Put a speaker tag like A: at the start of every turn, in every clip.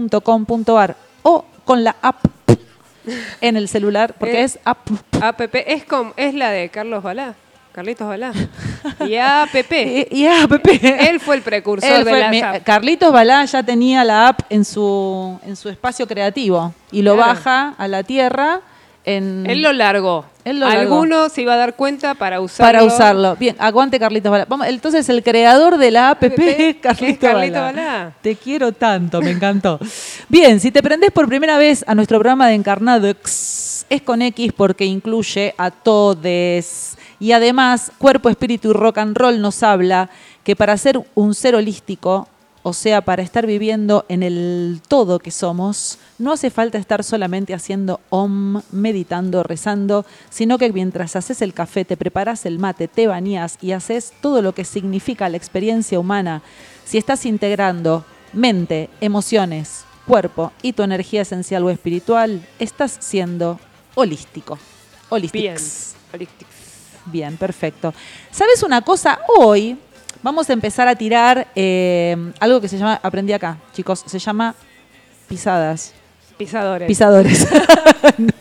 A: carnadex.com.ar o con la app en el celular, porque
B: Eh,
A: es app.
B: APP es, com- es la de Carlos Balá. Carlitos Balá. Y APP.
A: Y.
B: Él fue el precursor
A: Él
B: de apps.
A: Carlitos Balá ya tenía la app en su, en su espacio creativo y lo
B: Claro.
A: baja a la tierra en,
B: Él lo largó.
A: Él lo largó.
B: Alguno se iba a dar cuenta para usarlo.
A: para usarlo. Bien, aguante Carlitos Balá. Vamos, entonces el creador de la app
B: APP,
A: es Carlitos
B: Carlito
A: Balá.
B: Balá.
A: Te quiero tanto, me encantó. Bien, si te prendés por primera vez a nuestro programa de Encarnadox, es con X porque incluye a todes. Y además, Cuerpo, Espíritu y Rock and Roll nos habla que para ser un ser holístico, o sea, para estar viviendo en el todo que somos, no hace falta estar solamente haciendo om, meditando, rezando, sino que mientras haces el café, te preparas el mate, te bañas y haces todo lo que significa la experiencia humana, si estás integrando mente, emociones, cuerpo y tu energía esencial o espiritual, estás siendo holístico.
B: Bien.
A: Holistics.
B: Holístico.
A: Bien, perfecto. ¿Sabes una cosa? Hoy vamos a empezar a tirar eh, algo que se llama, aprendí acá, chicos, se llama pisadas.
B: Pisadores.
A: Pisadores. No,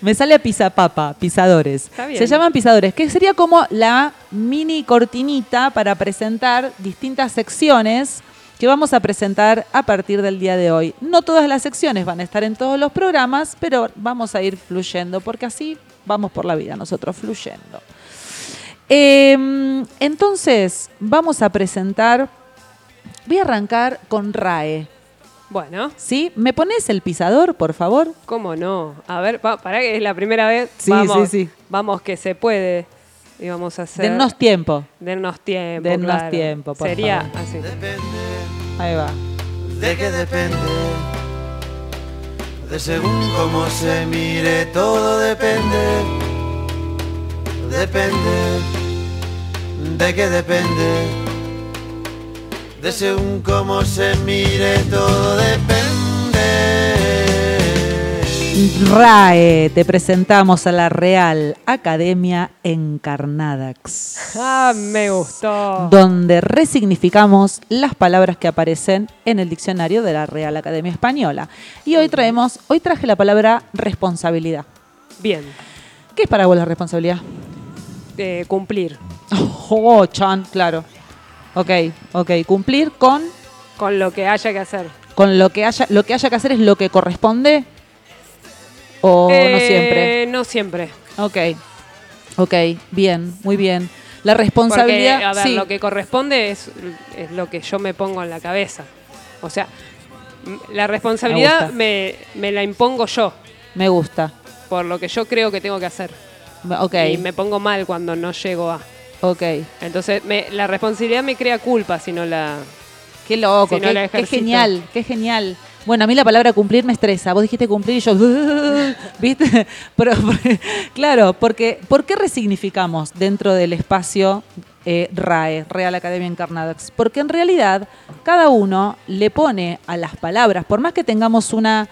A: Me sale a pisapapa, pisadores.
B: Está bien.
A: Se llaman pisadores, que sería como la mini cortinita para presentar distintas secciones que vamos a presentar a partir del día de hoy. No todas las secciones van a estar en todos los programas, pero vamos a ir fluyendo, porque así vamos por la vida nosotros fluyendo. Eh, entonces, vamos a presentar, voy a arrancar con RAE.
B: Bueno,
A: ¿Sí? ¿Me pones el pisador, por favor?
B: ¿cómo no? A ver, pa- para que es la primera vez.
A: Sí,
B: vamos,
A: sí, sí.
B: Vamos que se puede. Y vamos a hacer.
A: Dennos tiempo.
B: Dennos tiempo.
A: Dennos
B: claro.
A: tiempo, por
B: Sería
A: favor.
B: así.
C: Depende,
A: Ahí va.
C: de qué depende. De según cómo se mire, todo depende. Depende, de qué depende. De según cómo se mire, todo depende.
A: RAE, te presentamos a la Real Academia Encarnadax.
B: Ah, me gustó.
A: Donde resignificamos las palabras que aparecen en el diccionario de la Real Academia Española. Y hoy traemos, hoy traje la palabra responsabilidad.
B: Bien.
A: ¿Qué es para vos la responsabilidad?
B: Eh, cumplir
A: Oh, chan, claro. Ok, ok. Cumplir con,
B: con lo que haya que hacer.
A: con lo que haya, lo que haya que hacer es lo que corresponde. O no
B: Eh,
A: siempre.
B: No siempre.
A: Ok, ok, bien, muy bien. La
B: Porque,
A: responsabilidad,
B: a ver,
A: sí,
B: lo que corresponde es, es lo que yo me pongo en la cabeza. O sea, la responsabilidad me, me la impongo yo,
A: me gusta.
B: por lo que yo creo que tengo que hacer.
A: Ok,
B: Y me pongo mal cuando no llego a.
A: ok.
B: Entonces, me- la responsabilidad me crea culpa si no la...
A: Qué loco,
B: Si no
A: qué,
B: la
A: qué genial, qué genial. Bueno, a mí la palabra cumplir me estresa. Vos dijiste cumplir y yo, ¿viste? Pero, claro, porque ¿por qué resignificamos dentro del espacio eh, RAE, Real Academia Encarnadox? Porque en realidad cada uno le pone a las palabras, por más que tengamos una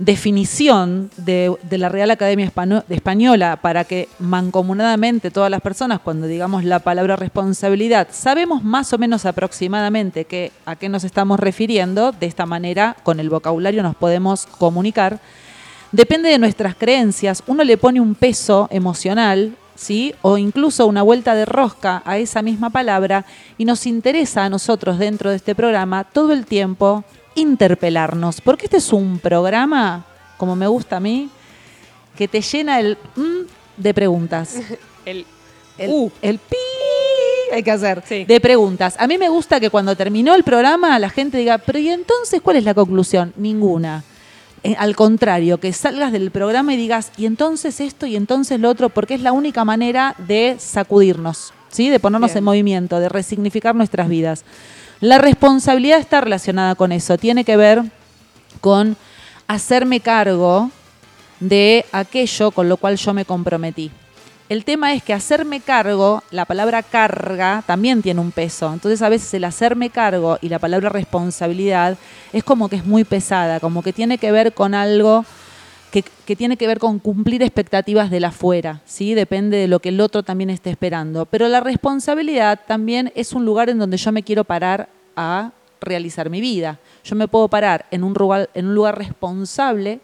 A: definición de, la Real Academia Española para que mancomunadamente todas las personas, cuando digamos la palabra responsabilidad, sabemos más o menos aproximadamente que, a qué nos estamos refiriendo, de esta manera con el vocabulario nos podemos comunicar. Depende de nuestras creencias, uno le pone un peso emocional, ¿sí? O incluso una vuelta de rosca a esa misma palabra y nos interesa a nosotros dentro de este programa todo el tiempo interpelarnos, porque este es un programa, como me gusta a mí, que te llena el mm de preguntas.
B: El,
A: El,
B: Uh.
A: el pi hay que hacer
B: Sí.
A: de preguntas. A mí me gusta que cuando terminó el programa la gente diga, pero ¿y entonces cuál es la conclusión? Ninguna. Eh, al contrario, que salgas del programa y digas, y entonces esto y entonces lo otro, porque es la única manera de sacudirnos, ¿sí? de ponernos
B: Bien.
A: en movimiento, de resignificar nuestras vidas. La responsabilidad está relacionada con eso, tiene que ver con hacerme cargo de aquello con lo cual yo me comprometí. El tema es que hacerme cargo, la palabra carga también tiene un peso. Entonces a veces el hacerme cargo y la palabra responsabilidad es como que es muy pesada, como que tiene que ver con algo que, tiene que ver con cumplir expectativas del afuera, ¿sí? Depende de lo que el otro también esté esperando. Pero la responsabilidad también es un lugar en donde yo me quiero parar a realizar mi vida. Yo me puedo parar en un lugar, en un lugar responsable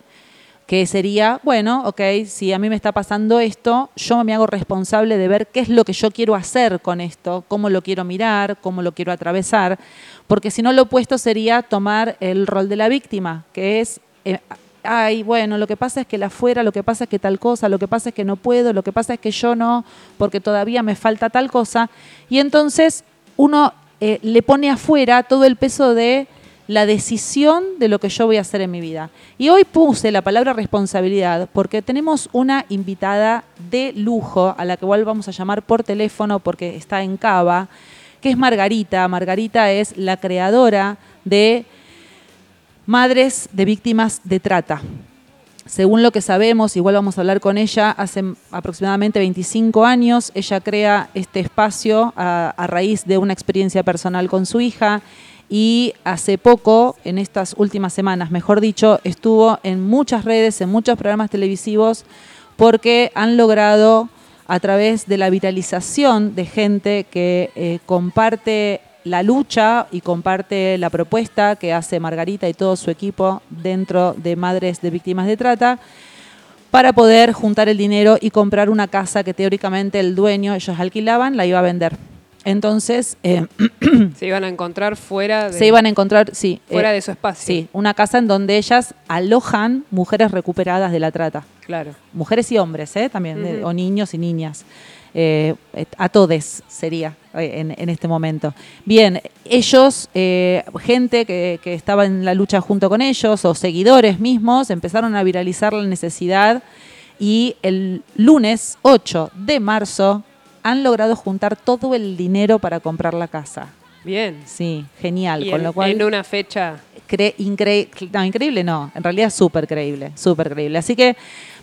A: que sería, bueno, ok, si a mí me está pasando esto, yo me hago responsable de ver qué es lo que yo quiero hacer con esto, cómo lo quiero mirar, cómo lo quiero atravesar, porque si no lo opuesto sería tomar el rol de la víctima, que es, eh, ay, bueno, lo que pasa es que la afuera, lo que pasa es que tal cosa, lo que pasa es que no puedo, lo que pasa es que yo no, porque todavía me falta tal cosa, y entonces uno eh, le pone afuera todo el peso de la decisión de lo que yo voy a hacer en mi vida. Y hoy puse la palabra responsabilidad porque tenemos una invitada de lujo a la que igual vamos a llamar por teléfono porque está en Cava, que es Margarita. Margarita es la creadora de Madres de Víctimas de Trata. Según lo que sabemos, igual vamos a hablar con ella, hace aproximadamente 25 años ella crea este espacio a, raíz de una experiencia personal con su hija y hace poco, en estas últimas semanas, mejor dicho, estuvo en muchas redes, en muchos programas televisivos, porque han logrado, a través de la vitalización de gente que eh, comparte la lucha y comparte la propuesta que hace Margarita y todo su equipo dentro de Madres de Víctimas de Trata, para poder juntar el dinero y comprar una casa que teóricamente el dueño, ellos alquilaban, la iba a vender. Entonces, eh,
B: Se iban a encontrar fuera de,
A: se iban a encontrar, sí,
B: fuera
A: eh,
B: de su espacio.
A: sí, una casa en donde ellas alojan mujeres recuperadas de la trata.
B: Claro.
A: Mujeres y hombres, ¿eh? también, de- o niños y niñas. Eh, eh, a todes sería eh, en, en este momento. Bien, ellos, eh, gente que, que estaba en la lucha junto con ellos, o seguidores mismos, empezaron a viralizar la necesidad y el lunes 8 de marzo han logrado juntar todo el dinero para comprar la casa.
B: Bien.
A: Sí, genial.
B: Y
A: con
B: en,
A: lo cual
B: en una fecha.
A: cre- incre- no, increíble no, en realidad súper creíble, súper creíble. Así que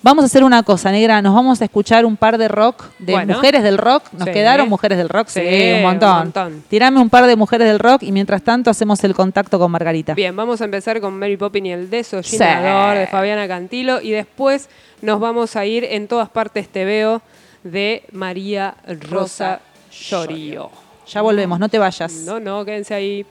A: vamos a hacer una cosa, negra, nos vamos a escuchar un par de rock, de
B: Bueno.
A: mujeres del rock. ¿Nos
B: Sí.
A: quedaron mujeres del rock? Sí,
B: Sí,
A: un montón.
B: un montón.
A: Tirame un par de mujeres del rock y mientras tanto hacemos el contacto con Margarita.
B: Bien, vamos a empezar con Mary Poppins y el desollinador
A: Sí.
B: de Fabiana Cantilo y después nos vamos a ir en todas partes te veo de María Rosa
A: Rosa
B: Llorio.
A: Ya volvemos, no te vayas.
B: No, no, quédense ahí.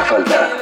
D: Humano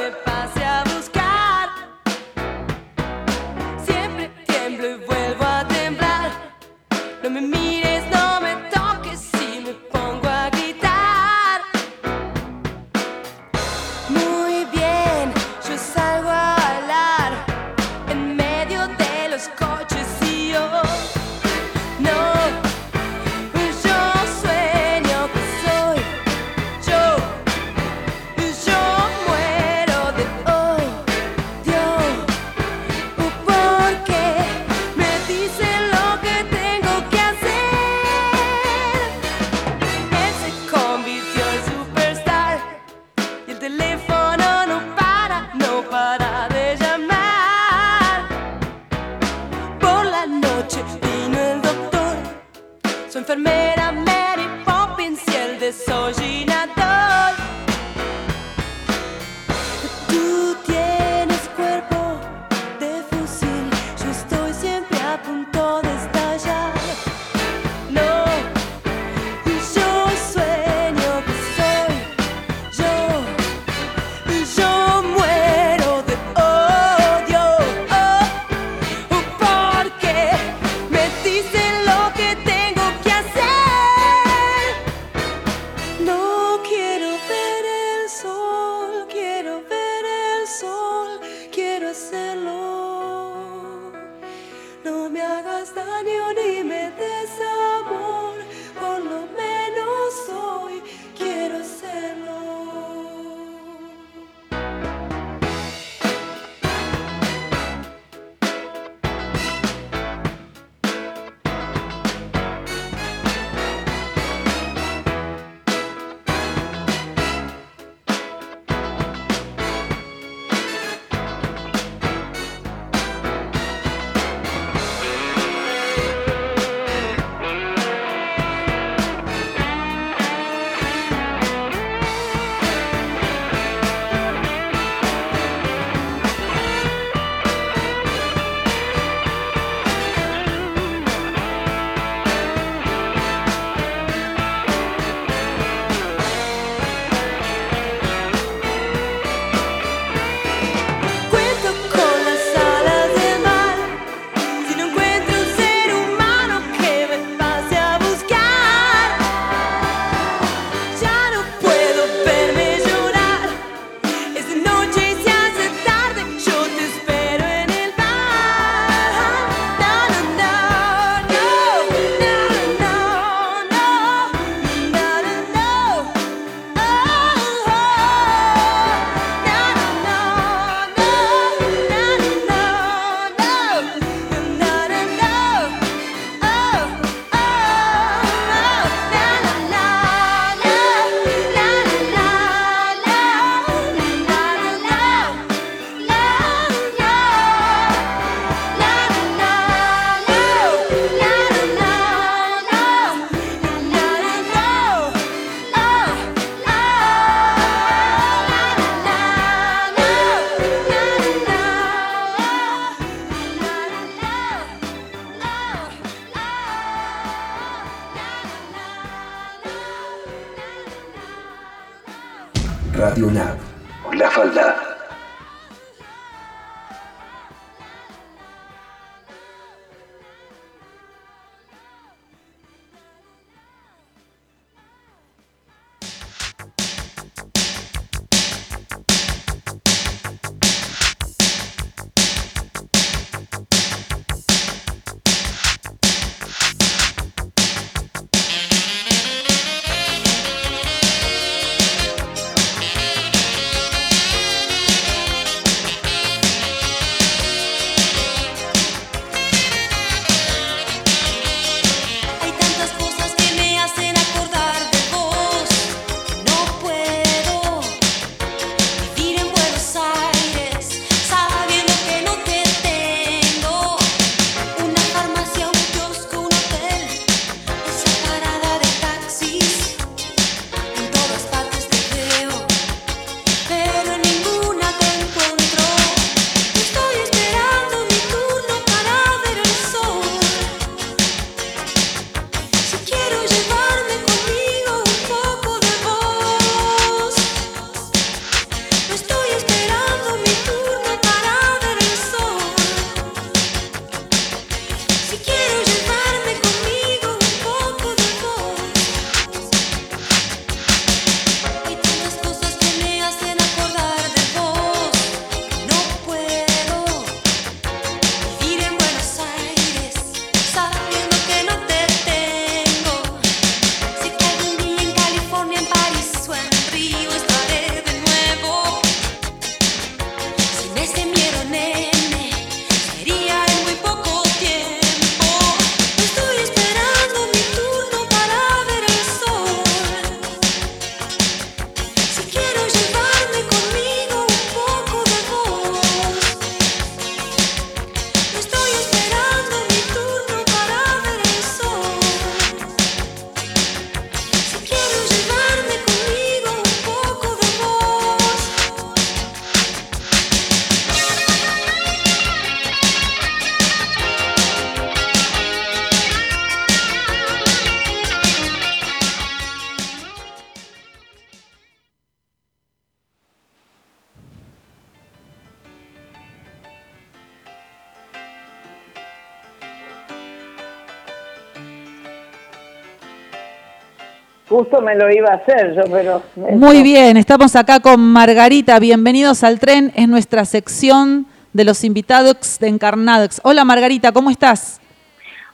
D: me lo
E: iba a hacer yo, pero...
A: Muy bien, estamos acá con Margarita. Bienvenidos al tren. Es nuestra sección de los invitados de Encarnados. Hola Margarita, ¿cómo estás?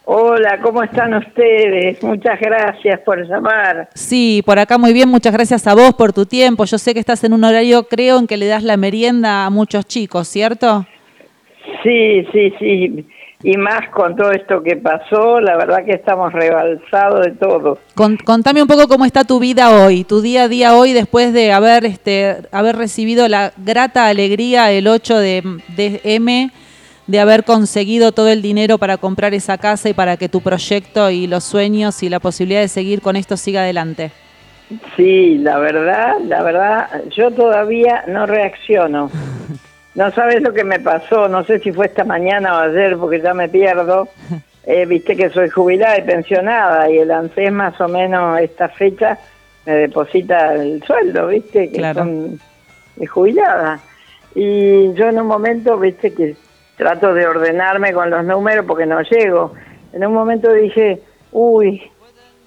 E: Hola, ¿cómo están ustedes? Muchas gracias por llamar.
A: Sí, por acá muy bien. Muchas gracias a vos por tu tiempo. Yo sé que estás en un horario, creo, en que le das la merienda a muchos chicos, ¿cierto?
E: Sí, sí, sí. Y más con todo esto que pasó, la verdad que estamos rebalsados de todo.
A: Con- contame un poco cómo está tu vida hoy, tu día a día hoy después de haber este haber recibido la grata alegría el 8 de, de M de haber conseguido todo el dinero para comprar esa casa y para que tu proyecto y los sueños y la posibilidad de seguir con esto siga adelante.
E: Sí, la verdad, la verdad, yo todavía no reacciono. No sabes lo que me pasó, no sé si fue esta mañana o ayer, porque ya me pierdo. Eh, Viste que soy jubilada y pensionada y el ANSES más o menos esta fecha me deposita el sueldo, ¿viste? Que
A: Claro.
E: son jubilada. Y yo en un momento, ¿viste? Que trato de ordenarme con los números porque no llego. En un momento dije, uy,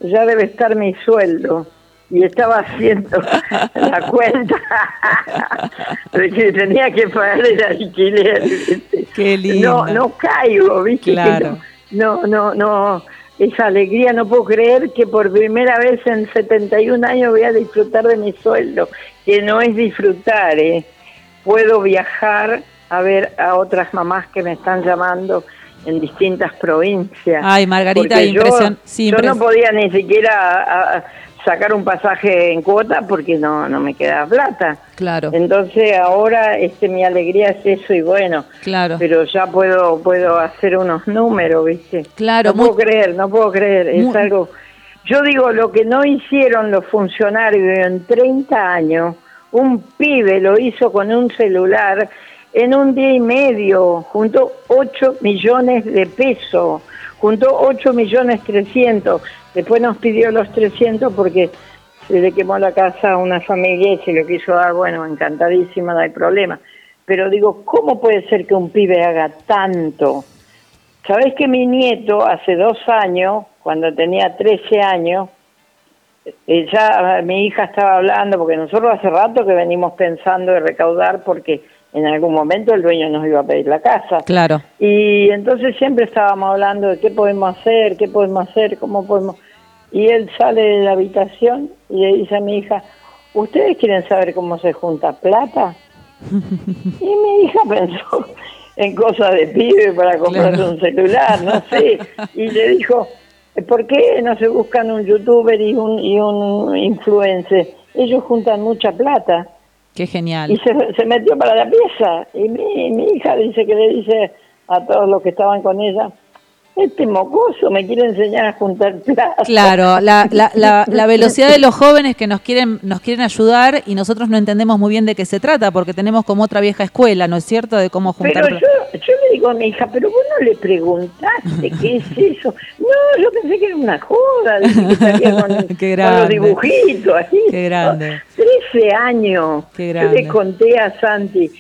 E: ya debe estar mi sueldo. Y estaba haciendo la cuenta de que tenía que pagar el alquiler.
A: Qué lindo.
E: No, no caigo, ¿viste?
A: Claro.
E: No, no, no. Esa alegría, no puedo creer que por primera vez en 71 años voy a disfrutar de mi sueldo, que no es disfrutar, ¿eh? Puedo viajar a ver a otras mamás que me están llamando en distintas provincias.
A: Ay, Margarita,
E: Porque yo-
A: impresión- sí,
E: yo no podía ni siquiera a- a sacar un pasaje en cuota porque no, no me quedaba plata.
A: Claro,
E: Entonces ahora este mi alegría es eso y bueno,
A: claro.
E: pero ya puedo puedo hacer unos números, ¿viste?
A: Claro,
E: no puedo creer, no puedo creer, es
A: Muy-
E: algo Yo digo lo que no hicieron los funcionarios en 30 años, un pibe lo hizo con un celular en un día y medio, juntó 8 millones de pesos, juntó 8 millones 300, después nos pidió los 300 porque se le quemó la casa a una familia y se lo quiso dar, bueno, encantadísima, no hay problema. Pero digo, ¿cómo puede ser que un pibe haga tanto? Sabés que mi nieto hace dos años, cuando tenía 13 años, eh, ya mi hija estaba hablando, porque nosotros hace rato que venimos pensando de recaudar porque en algún momento el dueño nos iba a pedir la casa.
A: Claro.
E: Y entonces siempre estábamos hablando de qué podemos hacer, qué podemos hacer, cómo podemos... Y él sale de la habitación y le dice a mi hija, ¿ustedes quieren saber cómo se junta plata? y mi hija pensó en cosas de pibe para comprarse
A: Claro.
E: un celular, no sé. Y le dijo, ¿por qué no se buscan un youtuber y un, y un influencer? Ellos juntan mucha plata.
A: Qué
E: Y
A: genial.
E: se, se metió para la pieza. Y mi, mi hija dice que le dice a todos los que estaban con ella, este mocoso me quiere enseñar a juntar plata.
A: Claro, la, la, la, la velocidad de los jóvenes que nos quieren, nos quieren ayudar y nosotros no entendemos muy bien de qué se trata, porque tenemos como otra vieja escuela, ¿no es cierto? De cómo juntar
E: Pero yo, yo le digo a mi hija, pero vos no le preguntaste qué es eso. No, yo pensé que era una joda, que con,
A: Qué
E: con los dibujitos. Ahí.
A: Qué grande.
E: 13 años.
A: Qué
E: Yo
A: grande.
E: le conté a Santi,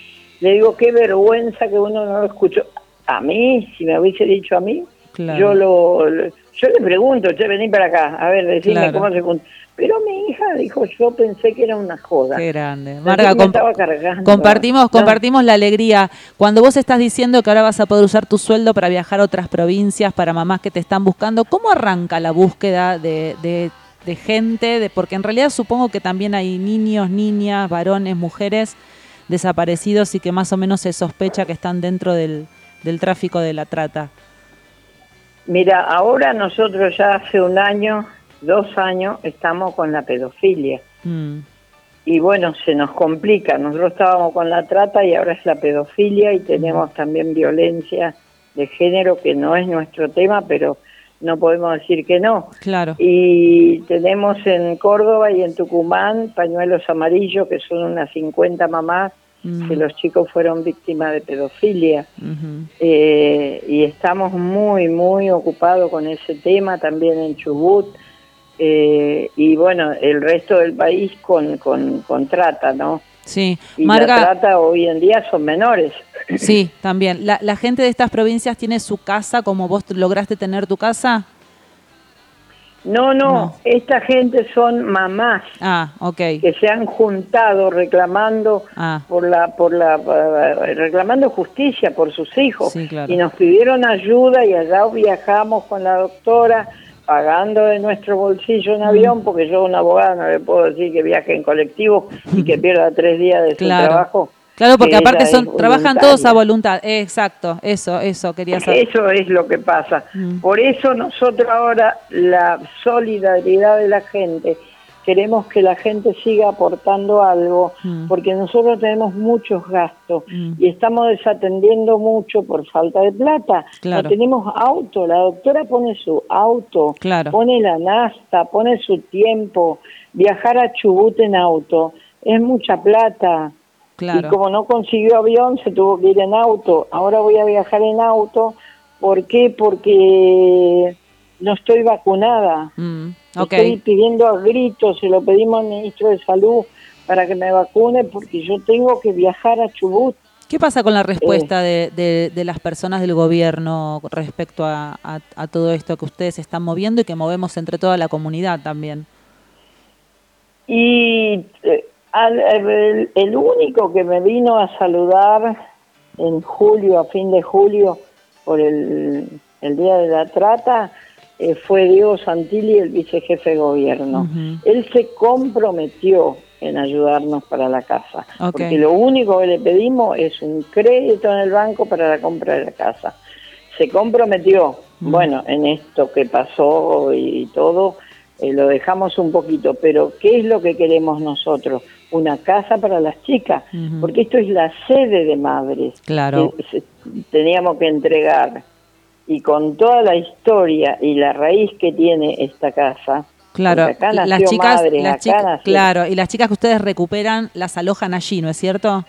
E: le digo, qué vergüenza que uno no lo escuchó. A mí, si me hubiese dicho a mí,
A: Claro.
E: yo lo, lo- yo le pregunto, che, vení para acá, a ver, decime
A: Claro.
E: cómo se junta. Pero mi hija dijo, yo pensé que era una joda.
A: Qué grande. Marga, comp- compartimos,
E: No.
A: compartimos la alegría. Cuando vos estás diciendo que ahora vas a poder usar tu sueldo para viajar a otras provincias, para mamás que te están buscando, ¿cómo arranca la búsqueda de, de- de gente? De, porque en realidad supongo que también hay niños, niñas, varones, mujeres desaparecidos y que más o menos se sospecha que están dentro del, del tráfico de la trata.
E: Mira, ahora nosotros ya hace un año, dos años, estamos con la pedofilia.
A: Mm,
E: Y bueno, se nos complica. Nosotros estábamos con la trata y ahora es la pedofilia y tenemos también violencia de género, que no es nuestro tema, pero no podemos decir que no.
A: claro.
E: Y tenemos en Córdoba y en Tucumán pañuelos amarillos, que son unas 50 mamás,
A: Mm,
E: que los chicos fueron víctimas de pedofilia. Eh, y estamos muy, muy ocupados con ese tema también en Chubut. eh, y bueno, el resto del país con, con, con trata, ¿no?
A: Sí,
E: Y la
A: Marga,
E: trata hoy en día son menores.
A: sí, también. La, la gente de estas provincias tiene su casa como vos lograste tener tu casa.
E: No, no,
A: No.
E: esta gente son mamás
A: Ah,
E: que se han juntado reclamando
A: Ah.
E: por la por la eh, reclamando justicia por sus hijos
A: Sí, claro.
E: y nos pidieron ayuda y allá viajamos con la doctora pagando de nuestro bolsillo
A: Mm.
E: en avión porque yo a una abogada no le puedo decir que viaje en colectivo y que pierda tres días de su
A: Claro.
E: trabajo
A: Claro, porque
E: que
A: aparte son trabajan todos a voluntad. Exacto, eso, eso quería saber.
E: Eso es lo que pasa.
A: Mm.
E: Por eso nosotros ahora la solidaridad de la gente, queremos que la gente siga aportando algo,
A: Mm.
E: porque nosotros tenemos muchos gastos
A: Mm.
E: y estamos desatendiendo mucho por falta de plata.
A: Claro.
E: No tenemos auto, la doctora pone su auto,
A: Claro.
E: pone la nasta, pone su tiempo, viajar a Chubut en auto es mucha plata.
A: Claro.
E: Y como no consiguió avión, se tuvo que ir en auto. Ahora voy a viajar en auto. ¿Por qué? Porque no estoy vacunada.
A: Mm.
E: Estoy pidiendo a gritos, se lo pedimos al ministro de Salud para que me vacune porque yo tengo que viajar a Chubut.
A: ¿Qué pasa con la
E: Eh.
A: respuesta de, de- de las personas del gobierno respecto a, a- a todo esto que ustedes están moviendo y que movemos entre toda la comunidad también?
E: Y eh, al- el, el único que me vino a saludar en julio, a fin de julio, por el, el Día de la Trata, eh, fue Diego Santilli, el vicejefe de gobierno. Él se comprometió en ayudarnos para la casa, porque lo único que le pedimos es un crédito en el banco para la compra de la casa. Se comprometió, bueno, en esto que pasó y todo, eh, lo dejamos un poquito, pero ¿qué es lo que queremos nosotros? Una casa para las chicas, porque esto es la sede de madres
A: Claro.
E: que teníamos que entregar. Y con toda la historia y la raíz que tiene esta casa,
A: Claro,
E: acá
A: las
E: nació
A: chicas,
E: madres,
A: las
E: acá
A: chicas-
E: nació-
A: claro, y las chicas que ustedes recuperan las alojan allí, ¿no es cierto?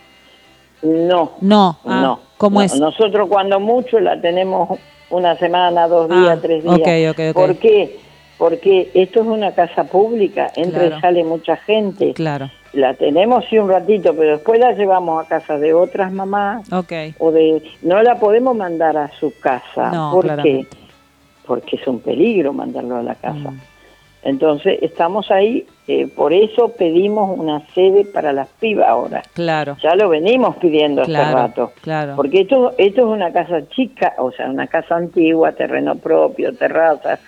E: No,
A: No, ah,
E: no.
A: ¿cómo
E: no.
A: es?
E: Nosotros cuando mucho la tenemos una semana, dos días,
A: Ah,
E: tres días.
A: ok, ok, ok.
E: ¿Por qué? Porque esto es una casa pública, entra
A: Claro.
E: y sale mucha gente.
A: Claro.
E: La tenemos sí un ratito, pero después la llevamos a casa de otras mamás
A: Ok.
E: o de no la podemos mandar a su casa
A: No,
E: ¿por qué?
A: claramente.
E: porque es un peligro mandarlo a la casa
A: Mm.
E: entonces estamos ahí eh, por eso pedimos una sede para las pibas ahora
A: Claro.
E: ya lo venimos pidiendo hace
A: Claro,
E: rato
A: claro.
E: porque esto esto es una casa chica o sea una casa antigua terreno propio terraza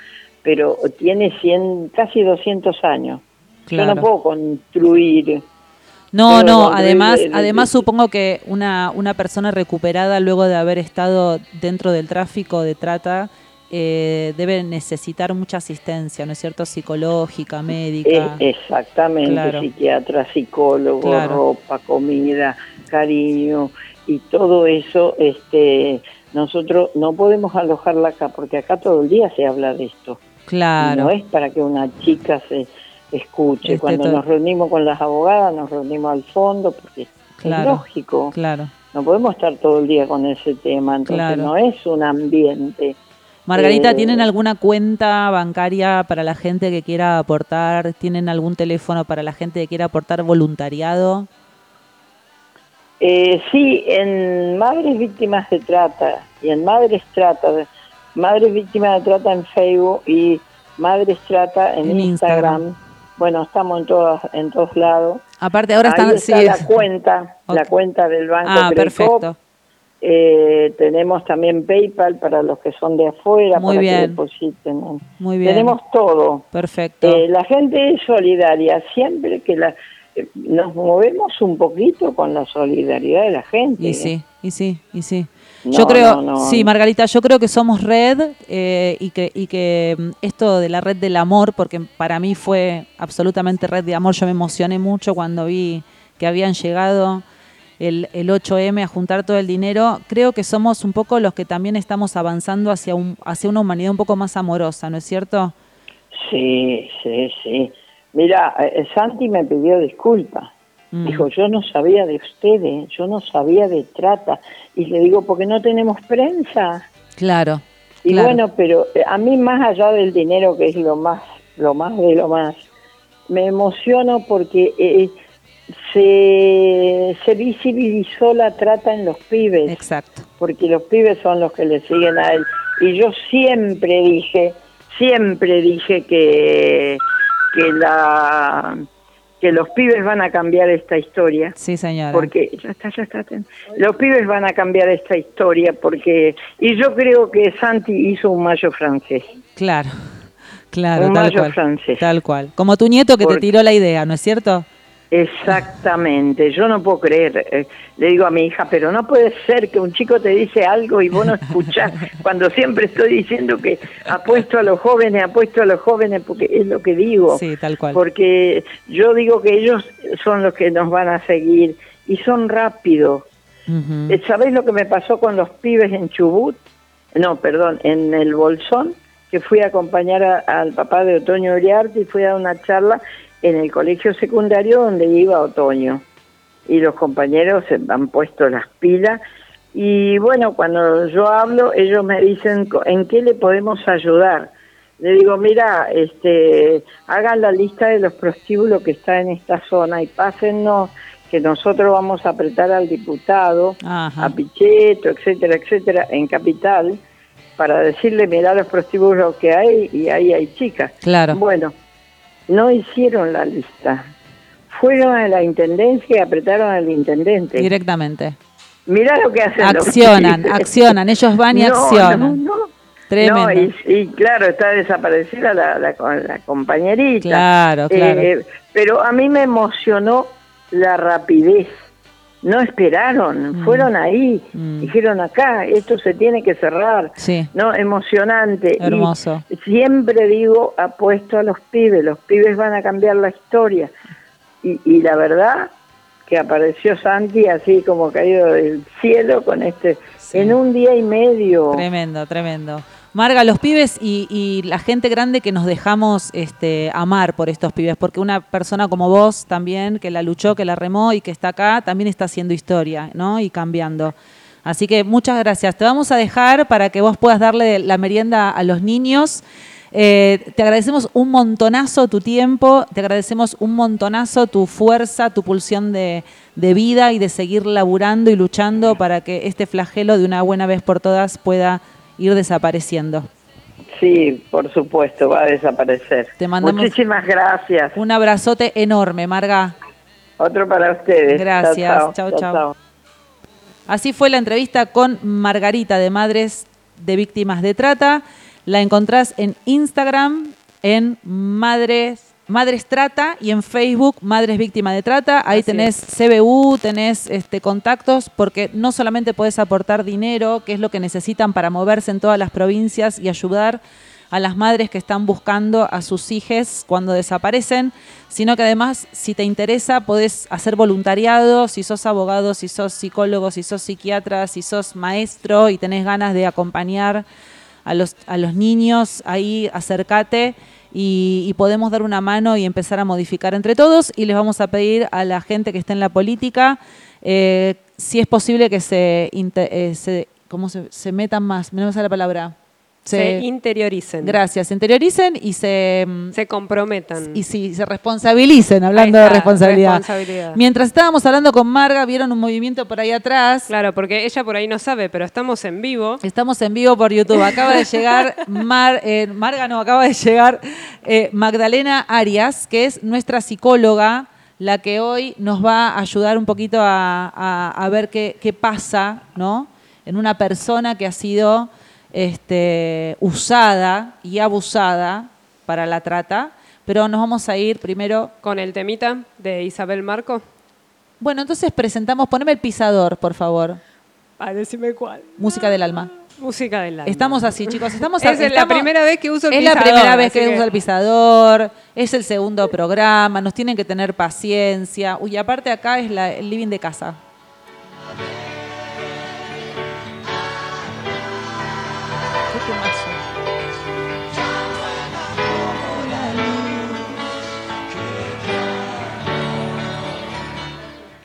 E: pero tiene 100 casi 200 años yo no puedo construir
A: No, no, además,
E: de- de-
A: además
E: de-
A: supongo que una, una persona recuperada luego de haber estado dentro del tráfico de trata eh, debe necesitar mucha asistencia, ¿no es cierto? Psicológica, médica.
E: Eh, exactamente,
A: Claro.
E: psiquiatra, psicólogo,
A: Claro.
E: ropa, comida, cariño y todo eso, este, nosotros no podemos alojarla acá porque acá todo el día se habla de esto.
A: Claro,
E: No es para que una chica se escuche.
A: Este,
E: Cuando nos reunimos con las abogadas, nos reunimos al fondo porque
A: Claro.
E: es lógico.
A: claro.
E: No podemos estar todo el día con ese tema, entonces
A: Claro.
E: no es un ambiente.
A: Margarita,
E: Eh,
A: ¿tienen alguna cuenta bancaria para la gente que quiera aportar? ¿Tienen algún teléfono para la gente que quiera aportar voluntariado?
E: Eh, sí, en Madres Víctimas de Trata y en Madres Trata, Madres Víctimas de Trata en Facebook y Madres Trata en,
A: En
E: Instagram.
A: Instagram.
E: Bueno, estamos en todas, en todos lados.
A: Aparte, ahora
E: Ahí
A: están...
E: está
A: sí,
E: la
A: es-
E: cuenta, la
A: Ok.
E: cuenta del Banco
A: Ah, perfecto.
E: Eh, tenemos también PayPal para los que son de afuera,
A: Muy
E: para
A: bien.
E: que depositen.
A: Muy bien.
E: Tenemos todo.
A: Perfecto.
E: Eh, la gente es solidaria, siempre que la eh, nos movemos un poquito con la solidaridad de la gente.
A: Y sí, y sí, y sí.
E: No,
A: yo creo,
E: no, no.
A: sí, Margarita, yo creo que somos red eh, y que, y que mm, esto de la red del amor, porque para mí fue absolutamente red de amor, yo me emocioné mucho cuando vi que habían llegado el, el 8M a juntar todo el dinero, creo que somos un poco los que también estamos avanzando hacia, un, hacia una humanidad un poco más amorosa, ¿no es cierto?
E: Sí, sí, sí. Mira, eh, Santi me pidió disculpas.
A: Mm.
E: Dijo, yo no sabía de ustedes, yo no sabía de trata. Y le digo, porque no tenemos prensa.
A: Claro.
E: Y
A: claro.
E: bueno, pero eh, a mí más allá del dinero, que es lo más, lo más de lo más, me emociono porque eh, se, se visibilizó la trata en los pibes.
A: Exacto.
E: porque los pibes son los que le siguen a él. Y yo siempre dije, siempre dije que, que la que los pibes van a cambiar esta historia.
A: Sí, señora.
E: Porque ya está, ya está. Los pibes van a cambiar esta historia porque y yo creo que Santi hizo un mayo francés.
A: Claro, claro,
E: Un
A: tal
E: mayo
A: cual.
E: francés.
A: Tal cual. Como tu nieto que te tiró la idea, ¿no es cierto?
E: Exactamente, yo no puedo creer, eh, le digo a mi hija, pero no puede ser que un chico te dice algo y vos no escuchás, cuando siempre estoy diciendo que apuesto a los jóvenes, apuesto a los jóvenes, porque es lo que digo.
A: Sí, tal cual.
E: Porque yo digo que ellos son los que nos van a seguir y son rápidos. Eh, ¿Sabés lo que me pasó con los pibes en Chubut? No, perdón, en el Bolsón, que fui a acompañar a- al papá de Otoño Uriarte y fui a una charla en el colegio secundario donde iba Otoño. Y los compañeros se han puesto las pilas. Y bueno, cuando yo hablo, ellos me dicen en qué le podemos ayudar. Le digo, mira, este, hagan la lista de los prostíbulos que está en esta zona y pásennos que nosotros vamos a apretar al diputado,
A: Ajá.
E: a Pichetto, etcétera, etcétera, en Capital, para decirle, mirá los prostíbulos que hay y ahí hay chicas.
A: Claro.
E: Bueno, no hicieron la lista. Fueron a la intendencia y apretaron al intendente.
A: Directamente.
E: Mirá lo que hacen los
A: Accionan,
E: pibes.
A: accionan, ellos van y
E: No,
A: accionan.
E: no, no.
A: Tremendo.
E: No, y, y claro, está desaparecida la, la, la compañerita.
A: Claro, claro.
E: Eh, pero a mí me emocionó la rapidez. No esperaron,
A: Mm.
E: fueron ahí,
A: Mm.
E: dijeron acá, esto se tiene que cerrar.
A: Sí.
E: No, emocionante. Y
A: Hermoso.
E: siempre digo, apuesto a los pibes, los pibes van a cambiar la historia. Y, y la verdad que apareció Santi así como caído del cielo con este,
A: Sí.
E: en un día y medio.
A: Tremendo, tremendo. Marga, los pibes y, la gente grande que nos dejamos este, amar por estos pibes, porque una persona como vos también, que la luchó, que la remó y que está acá, también está haciendo historia, ¿no? Y cambiando. Así que muchas gracias. Te vamos a dejar para que vos puedas darle la merienda a los niños. Eh, te agradecemos un montonazo tu tiempo, te agradecemos un montonazo tu fuerza, tu pulsión de, de vida y de seguir laburando y luchando para que este flagelo de una buena vez por todas pueda ir desapareciendo.
E: Sí, por supuesto, va a desaparecer.
A: Te mandamos-
E: Muchísimas gracias.
A: Un abrazote enorme, Marga.
E: Otro para ustedes.
A: Gracias. Chau, chau. Así fue la entrevista con Margarita de Madres de Víctimas de Trata. La encontrás en Instagram en Madres, Madres Trata y en Facebook Madres Víctimas de Trata. Ahí
B: Así
A: tenés CBU, tenés este, contactos, porque no solamente podés aportar dinero, que es lo que necesitan para moverse en todas las provincias y ayudar a las madres que están buscando a sus hijos cuando desaparecen, sino que además, si te interesa, podés hacer voluntariado, si sos abogado, si sos psicólogo, si sos psiquiatra, si sos maestro y tenés ganas de acompañar a los, a los niños, ahí acércate y, y podemos dar una mano y empezar a modificar entre todos y les vamos a pedir a la gente que está en la política, eh, si es posible que se, eh, se, ¿cómo se, se metan más, me no me sale la palabra.
B: Se, interioricen.
A: Gracias, se interioricen y se, mm,
B: Se comprometan.
A: y sí, se responsabilicen, hablando de responsabilidad.
B: responsabilidad.
A: Mientras estábamos hablando con Marga, vieron un movimiento por ahí atrás.
B: Claro, porque ella por ahí no sabe, pero estamos en vivo.
A: Estamos en vivo por YouTube. Acaba de llegar Mar, eh, Marga, no, acaba de llegar eh, Magdalena Arias, que es nuestra psicóloga, la que hoy nos va a ayudar un poquito a, a- a ver qué, qué pasa, ¿no? En una persona que ha sido este, usada y abusada para la trata. Pero nos vamos a ir primero.
B: Con el temita de Isabel Marco.
A: Bueno, entonces presentamos, poneme el pisador, por favor.
B: Ah, decime cuál.
A: Música del alma.
B: Música del alma.
A: Estamos así, chicos. Estamos
B: Es la primera vez que uso el
A: Es
B: pisador.
A: la primera vez
B: así
A: que, uso el pisador. Es el segundo programa. Nos tienen que tener paciencia. Uy, aparte acá es la- el living de casa.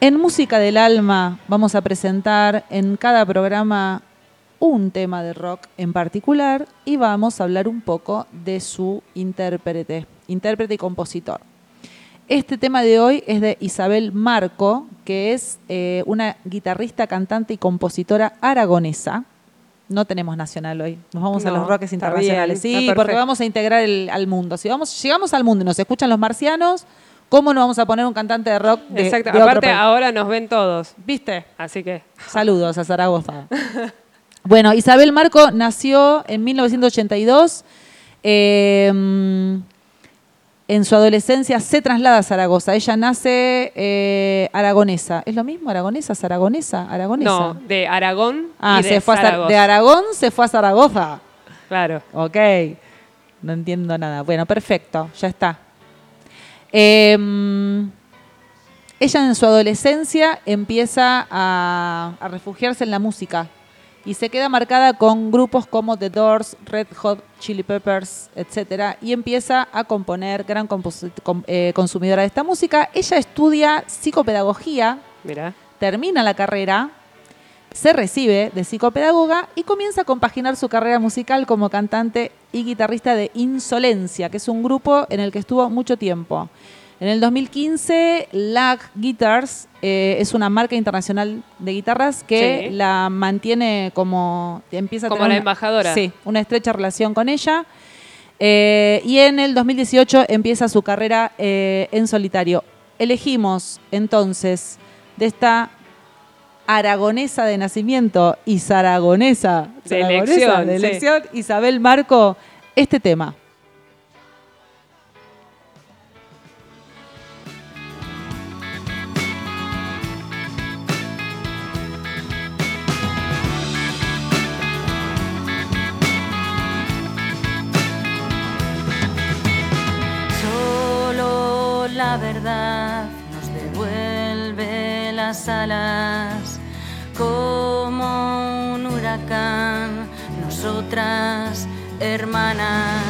A: En Música del Alma vamos a presentar en cada programa un tema de rock en particular y vamos a hablar un poco de su intérprete, intérprete y compositor. Este tema de hoy es de Isabel Marco, que es eh, una guitarrista, cantante y compositora aragonesa. No tenemos nacional hoy, nos vamos a los roques internacionales.
B: bien,
A: sí, porque vamos a integrar el- al mundo. Si vamos, llegamos al mundo y nos escuchan los marcianos, ¿cómo no vamos a poner un cantante de rock de,
B: Exacto.
A: de
B: Aparte, ahora nos ven todos.
A: ¿Viste?
B: Así que.
A: Saludos a Zaragoza. Bueno, Isabel Marco nació en 1982. eh, en su adolescencia se traslada a Zaragoza. Ella nace eh, aragonesa. ¿Es lo mismo? ¿Aragonesa? ¿Zaragonesa? ¿Aragonesa?
B: No, de Aragón.
A: Ah,
B: y de
A: fue a de Aragón se fue a Zaragoza.
B: Claro.
A: Ok. No entiendo nada. Bueno, perfecto. Ya está. Eh, ella en su adolescencia empieza a, a refugiarse en la música y se queda marcada con grupos como The Doors, Red Hot Chili Peppers, etc. Y empieza a componer, gran com- eh, consumidora de esta música. Ella estudia psicopedagogía, termina la carrera, se recibe de psicopedagoga y comienza a compaginar su carrera musical como cantante y guitarrista de Insolencia, que es un grupo en el que estuvo mucho tiempo. En el 2015, LAG Guitars eh, es una marca internacional de guitarras que
B: Sí.
A: la mantiene como empieza a
B: Como
A: tener
B: la
A: una-
B: embajadora.
A: Sí, una estrecha relación con ella. Eh, y en el 2018 empieza su carrera eh, en solitario. Elegimos entonces de esta aragonesa de nacimiento y zaragonesa
B: De
A: zaragonesa
B: elección,
A: de
B: sí.
A: elección, Isabel Marco, este tema.
F: Solo la verdad nos devuelve las alas nosotras hermanas,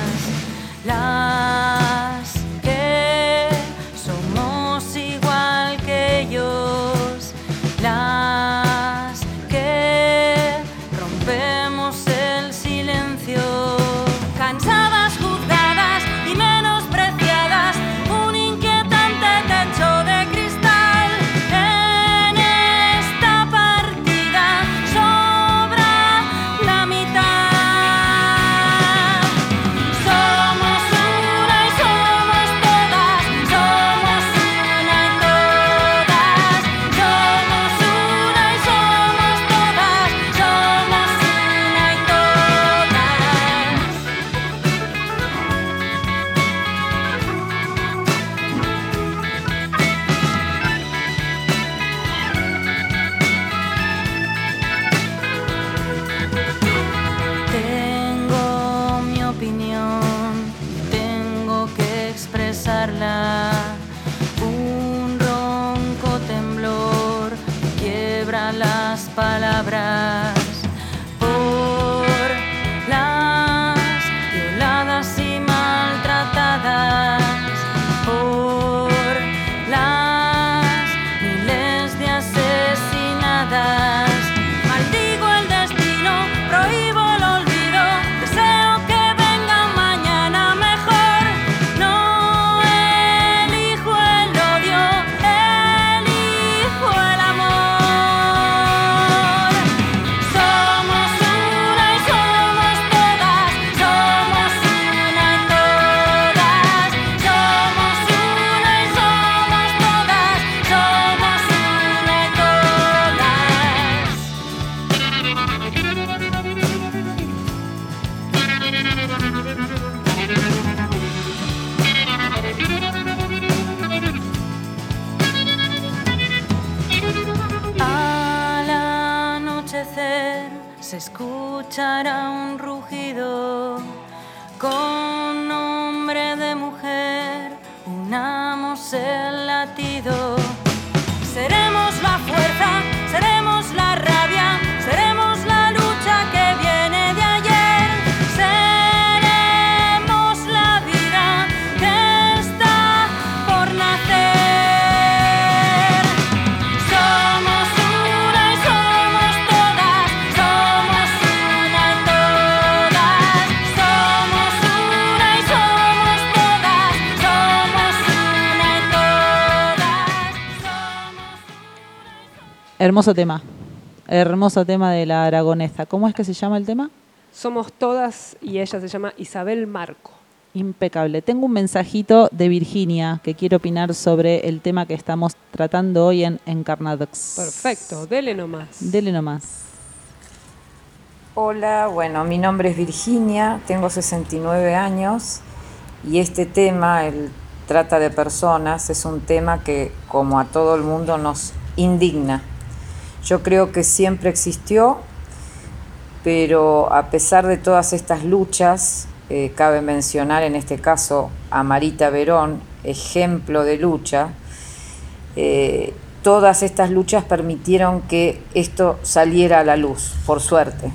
A: Hermoso tema. Hermoso tema de la aragonesa. ¿Cómo es que se llama el tema?
B: Somos todas y ella se llama Isabel Marco.
A: Impecable. Tengo un mensajito de Virginia que quiere opinar sobre el tema que estamos tratando hoy en Encarnadox.
B: Perfecto, dele nomás.
A: Dele nomás.
G: Hola, bueno, mi nombre es Virginia, tengo 69 años y este tema, el trata de personas, es un tema que como a todo el mundo nos indigna. Yo creo que siempre existió, pero a pesar de todas estas luchas, eh, cabe mencionar en este caso a Marita Verón, ejemplo de lucha, eh, todas estas luchas permitieron que esto saliera a la luz, por suerte.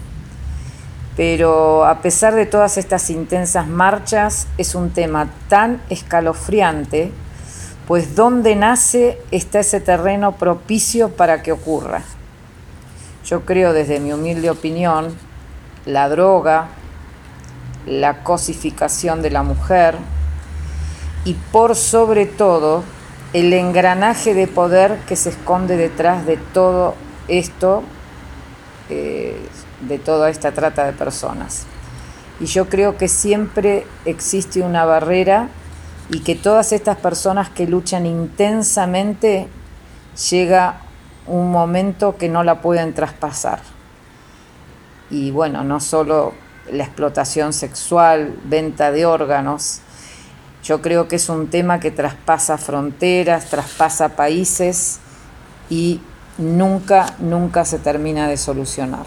G: Pero a pesar de todas estas intensas marchas, es un tema tan escalofriante, pues donde nace está ese terreno propicio para que ocurra. Yo creo, desde mi humilde opinión, la droga, la cosificación de la mujer y por sobre todo el engranaje de poder que se esconde detrás de todo esto, eh, de toda esta trata de personas. Y yo creo que siempre existe una barrera y que todas estas personas que luchan intensamente llega un momento que no la pueden traspasar. Y bueno, no solo la explotación sexual, venta de órganos, yo creo que es un tema que traspasa fronteras, traspasa países y nunca, nunca se termina de solucionar.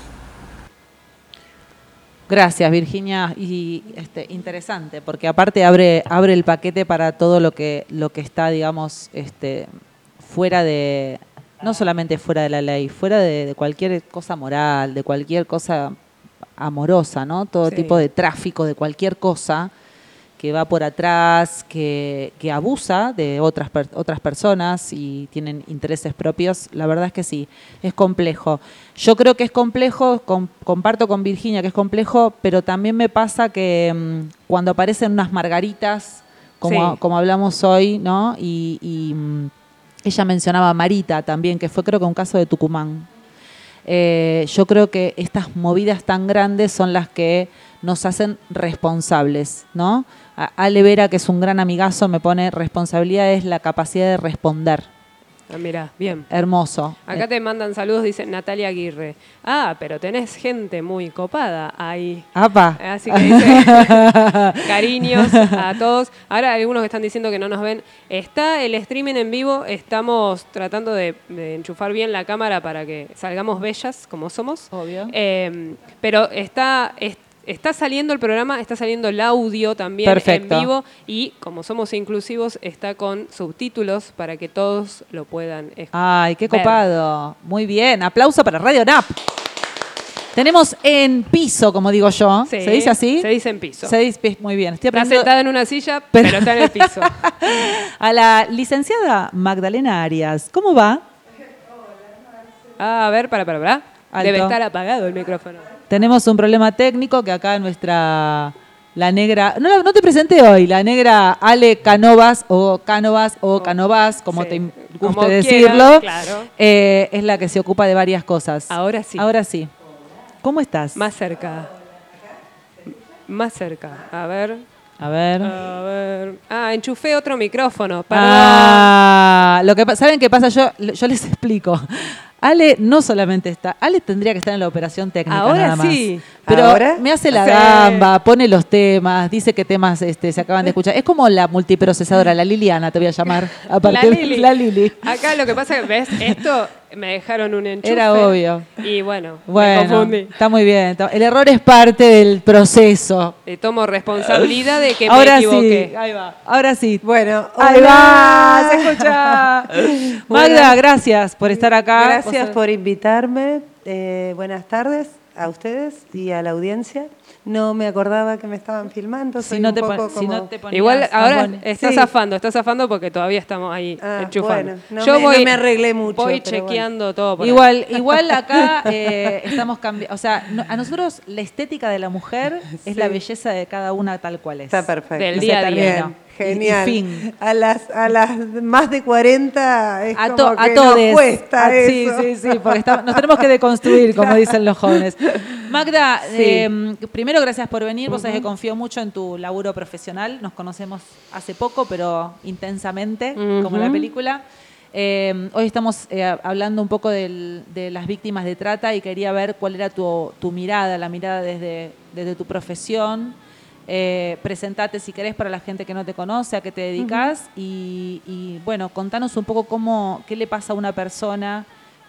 A: Gracias, Virginia. Y este, interesante, porque aparte abre, abre el paquete para todo lo que, lo que está, digamos, este, fuera de, no solamente fuera de la ley, fuera de, de cualquier cosa moral, de cualquier cosa amorosa, ¿no? Todo
B: Sí.
A: tipo de tráfico, de cualquier cosa que va por atrás, que, que abusa de otras, per- otras personas y tienen intereses propios, la verdad es que sí, es complejo. Yo creo que es complejo, com- comparto con Virginia que es complejo, pero también me pasa que mm, cuando aparecen unas margaritas, como,
B: Sí.
A: como hablamos hoy, ¿no? Y, y, mm, ella mencionaba a Marita también, que fue creo que un caso de Tucumán. Eh, yo creo que estas movidas tan grandes son las que nos hacen responsables, ¿no? Ale Vera, que es un gran amigazo, me pone responsabilidad es la capacidad de responder.
B: Ah, mira, bien.
A: Hermoso.
B: Acá te mandan saludos, dice Natalia Aguirre. Ah, pero tenés gente muy copada ahí.
A: apa.
B: Así que dice cariños a todos. Ahora hay algunos que están diciendo que no nos ven. Está el streaming en vivo, estamos tratando de, de enchufar bien la cámara para que salgamos bellas como somos.
A: Obvio.
B: Eh, pero está, es- está saliendo el programa, está saliendo el audio también
A: Perfecto.
B: en vivo y como somos inclusivos está con subtítulos para que todos lo puedan escuchar.
A: Ay, qué copado. Muy bien. Aplauso para Radio NAP. Tenemos en piso, como digo yo.
B: Sí,
A: ¿Se dice así?
B: Se dice en piso.
A: Se dice, muy bien. Estoy
B: Está
A: aprendiendo
B: sentada en una silla,
A: Pero-
B: pero, está en el piso.
A: a la licenciada Magdalena Arias. ¿Cómo va?
B: Ah, a ver, para, para, para.
A: Alto.
B: Debe estar apagado el micrófono.
A: Tenemos un problema técnico que acá nuestra la negra, no, te presenté hoy, la negra Ale Canovas o Canovas o Canovas, como
B: Sí,
A: te
B: como
A: guste
B: quiera,
A: decirlo,
B: claro.
A: eh, es la que se ocupa de varias cosas.
B: Ahora sí.
A: Ahora sí. ¿Cómo estás?
B: Más cerca. Más cerca. A ver.
A: A ver.
B: A ver. Ah, enchufé otro micrófono. Perdón.
A: Ah, lo que saben qué pasa yo yo les explico. Ale no solamente está, Ale tendría que estar en la operación técnica
B: Ahora
A: nada más.
B: sí.
A: Pero
B: ¿Ahora?
A: me hace la gamba, pone los temas, dice qué temas este, se acaban de escuchar. Es como la multiprocesadora, la Liliana te voy a llamar a
B: La
A: partir
B: Lili.
A: la Lili.
B: Acá lo que pasa es que, ¿ves? Esto me dejaron un enchufe.
A: Era obvio.
B: Y bueno, me
A: Bueno,
B: confundí.
A: está muy bien. El error es parte del proceso.
B: Eh, tomo responsabilidad de que me
A: Ahora
B: equivoqué.
A: sí, ahí va. Ahora sí.
H: Bueno,
A: Ahí va, se escucha. Magda, gracias por estar acá.
H: Gracias por invitarme. Eh, buenas tardes a ustedes y a la audiencia. No me acordaba que me estaban filmando.
A: Si
H: soy
A: no,
H: un
A: te,
H: poco
A: pon- si no te ponías
B: Igual ahora
A: boni-
B: está
H: Sí.
B: zafando, está zafando porque todavía estamos ahí
H: Ah,
B: enchufando.
H: bueno, no me- no me arreglé mucho,
B: Voy
H: pero
B: chequeando todo. por ahí.
A: Igual, igual acá eh, estamos cambiando. O sea, no- a nosotros la estética de la mujer es
H: Sí.
A: la belleza de cada una tal cual es.
H: Está perfecto.
B: Del día a día.
A: terminó.
H: Bien,
A: Y- y
H: genial.
A: fin.
H: A las a las más de 40 es
A: A,
H: como
A: to- a
H: que
A: todes.
H: nos cuesta
A: Ah, sí,
H: eso.
A: sí, sí, porque está- nos tenemos que deconstruir, como dicen los jóvenes. Magda,
H: Sí.
A: eh, primero gracias por venir. Vos sabés que confío mucho en tu laburo profesional. Nos conocemos hace poco, pero intensamente, como la película. Eh, hoy estamos eh, hablando un poco del- de las víctimas de trata y quería ver cuál era tu, tu mirada, la mirada desde, desde tu profesión. Eh, presentate si querés para la gente que no te conoce, a qué te dedicas y, y, bueno, contanos un poco cómo, qué le pasa a una persona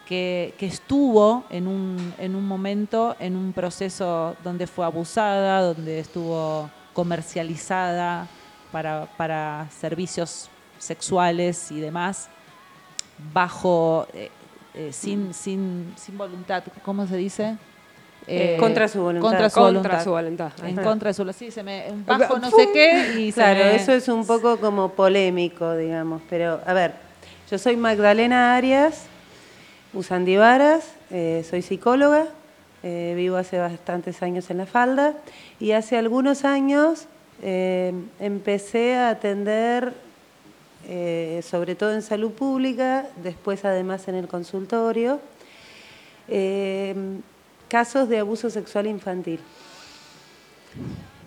A: que, que estuvo en un, en un momento, en un proceso donde fue abusada, donde estuvo comercializada para, para servicios sexuales y demás, bajo, eh, eh, sin, sin, sin voluntad, ¿cómo se dice?
B: Eh,
H: contra su voluntad.
A: Contra su
B: Contra
A: voluntad.
B: su voluntad.
A: En contra de su sí, se me bajo no sé qué y se
H: Claro,
A: me-
H: eso es un poco como polémico, digamos. Pero, a ver, yo soy Magdalena Arias, Usandivaras, eh, soy psicóloga, eh, vivo hace bastantes años en La Falda y hace algunos años eh, empecé a atender, sobre todo en salud pública, después además en el consultorio, casos de abuso sexual infantil.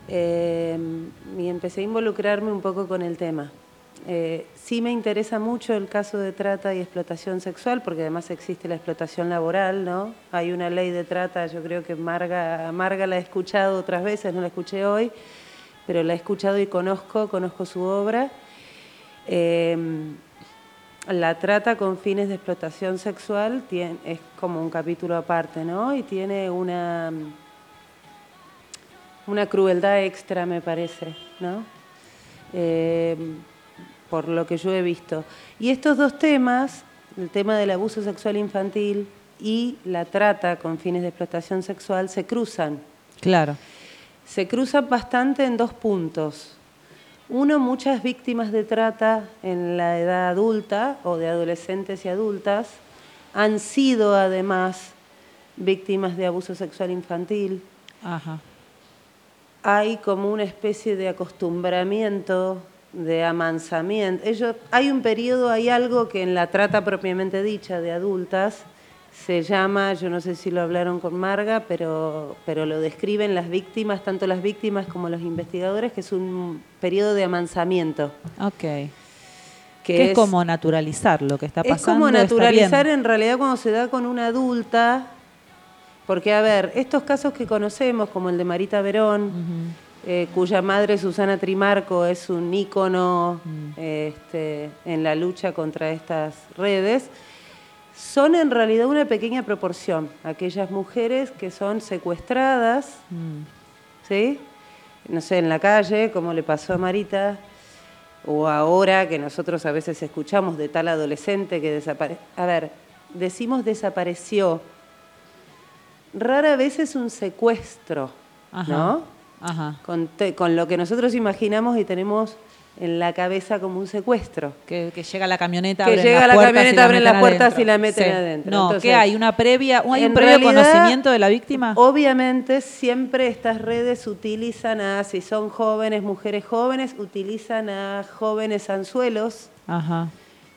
H: Y empecé a involucrarme un poco con el tema. Eh, sí me interesa mucho el caso de trata y explotación sexual, porque además existe la explotación laboral, ¿no? Hay una ley de trata, yo creo que Marga, la he escuchado otras veces, no la escuché hoy, pero la he escuchado y conozco, conozco su obra. Eh, la trata con fines de explotación sexual tiene, es como un capítulo aparte, ¿no? Y tiene una, una crueldad extra, me parece, ¿no? Eh, por lo que yo he visto. Y estos dos temas, el tema del abuso sexual infantil y la trata con fines de explotación sexual, se cruzan.
A: Claro.
H: Se cruzan bastante en dos puntos. Uno, muchas víctimas de trata en la edad adulta o de adolescentes y adultas han sido además víctimas de abuso sexual infantil.
A: Ajá.
H: Hay como una especie de acostumbramiento, de amansamiento. Ellos, hay un periodo, hay algo que en la trata propiamente dicha de adultas se llama, yo no sé si lo hablaron con Marga, pero, pero lo describen las víctimas, tanto las víctimas como los investigadores, que es un periodo de amansamiento.
A: Ok.
H: Que,
A: Que es, como naturalizar lo que está pasando.
H: es como naturalizar en realidad cuando se da con una adulta, porque a ver, estos casos que conocemos, como el de Marita Verón, eh, cuya madre Susana Trimarco es un ícono
A: Mm.
H: este, en la lucha contra estas redes, son en realidad una pequeña proporción, aquellas mujeres que son secuestradas,
A: Mm.
H: ¿sí? No sé, en la calle, como le pasó a Marita, o ahora que nosotros a veces escuchamos de tal adolescente que desapareció. A ver, decimos desapareció. Rara vez es un secuestro,
A: Ajá.
H: ¿no?
A: Ajá.
H: Con, te- con lo que nosotros imaginamos y tenemos en la cabeza como un secuestro.
A: Que, que llega la camioneta,
H: Que llega la camioneta, abren las puertas y la meten
A: Sí.
H: adentro.
A: No,
H: Entonces,
A: ¿qué hay? ¿Una previa, hay un previo
H: realidad,
A: conocimiento de la víctima?
H: Obviamente siempre estas redes utilizan a, si son jóvenes, mujeres jóvenes, utilizan a jóvenes anzuelos
A: Ajá.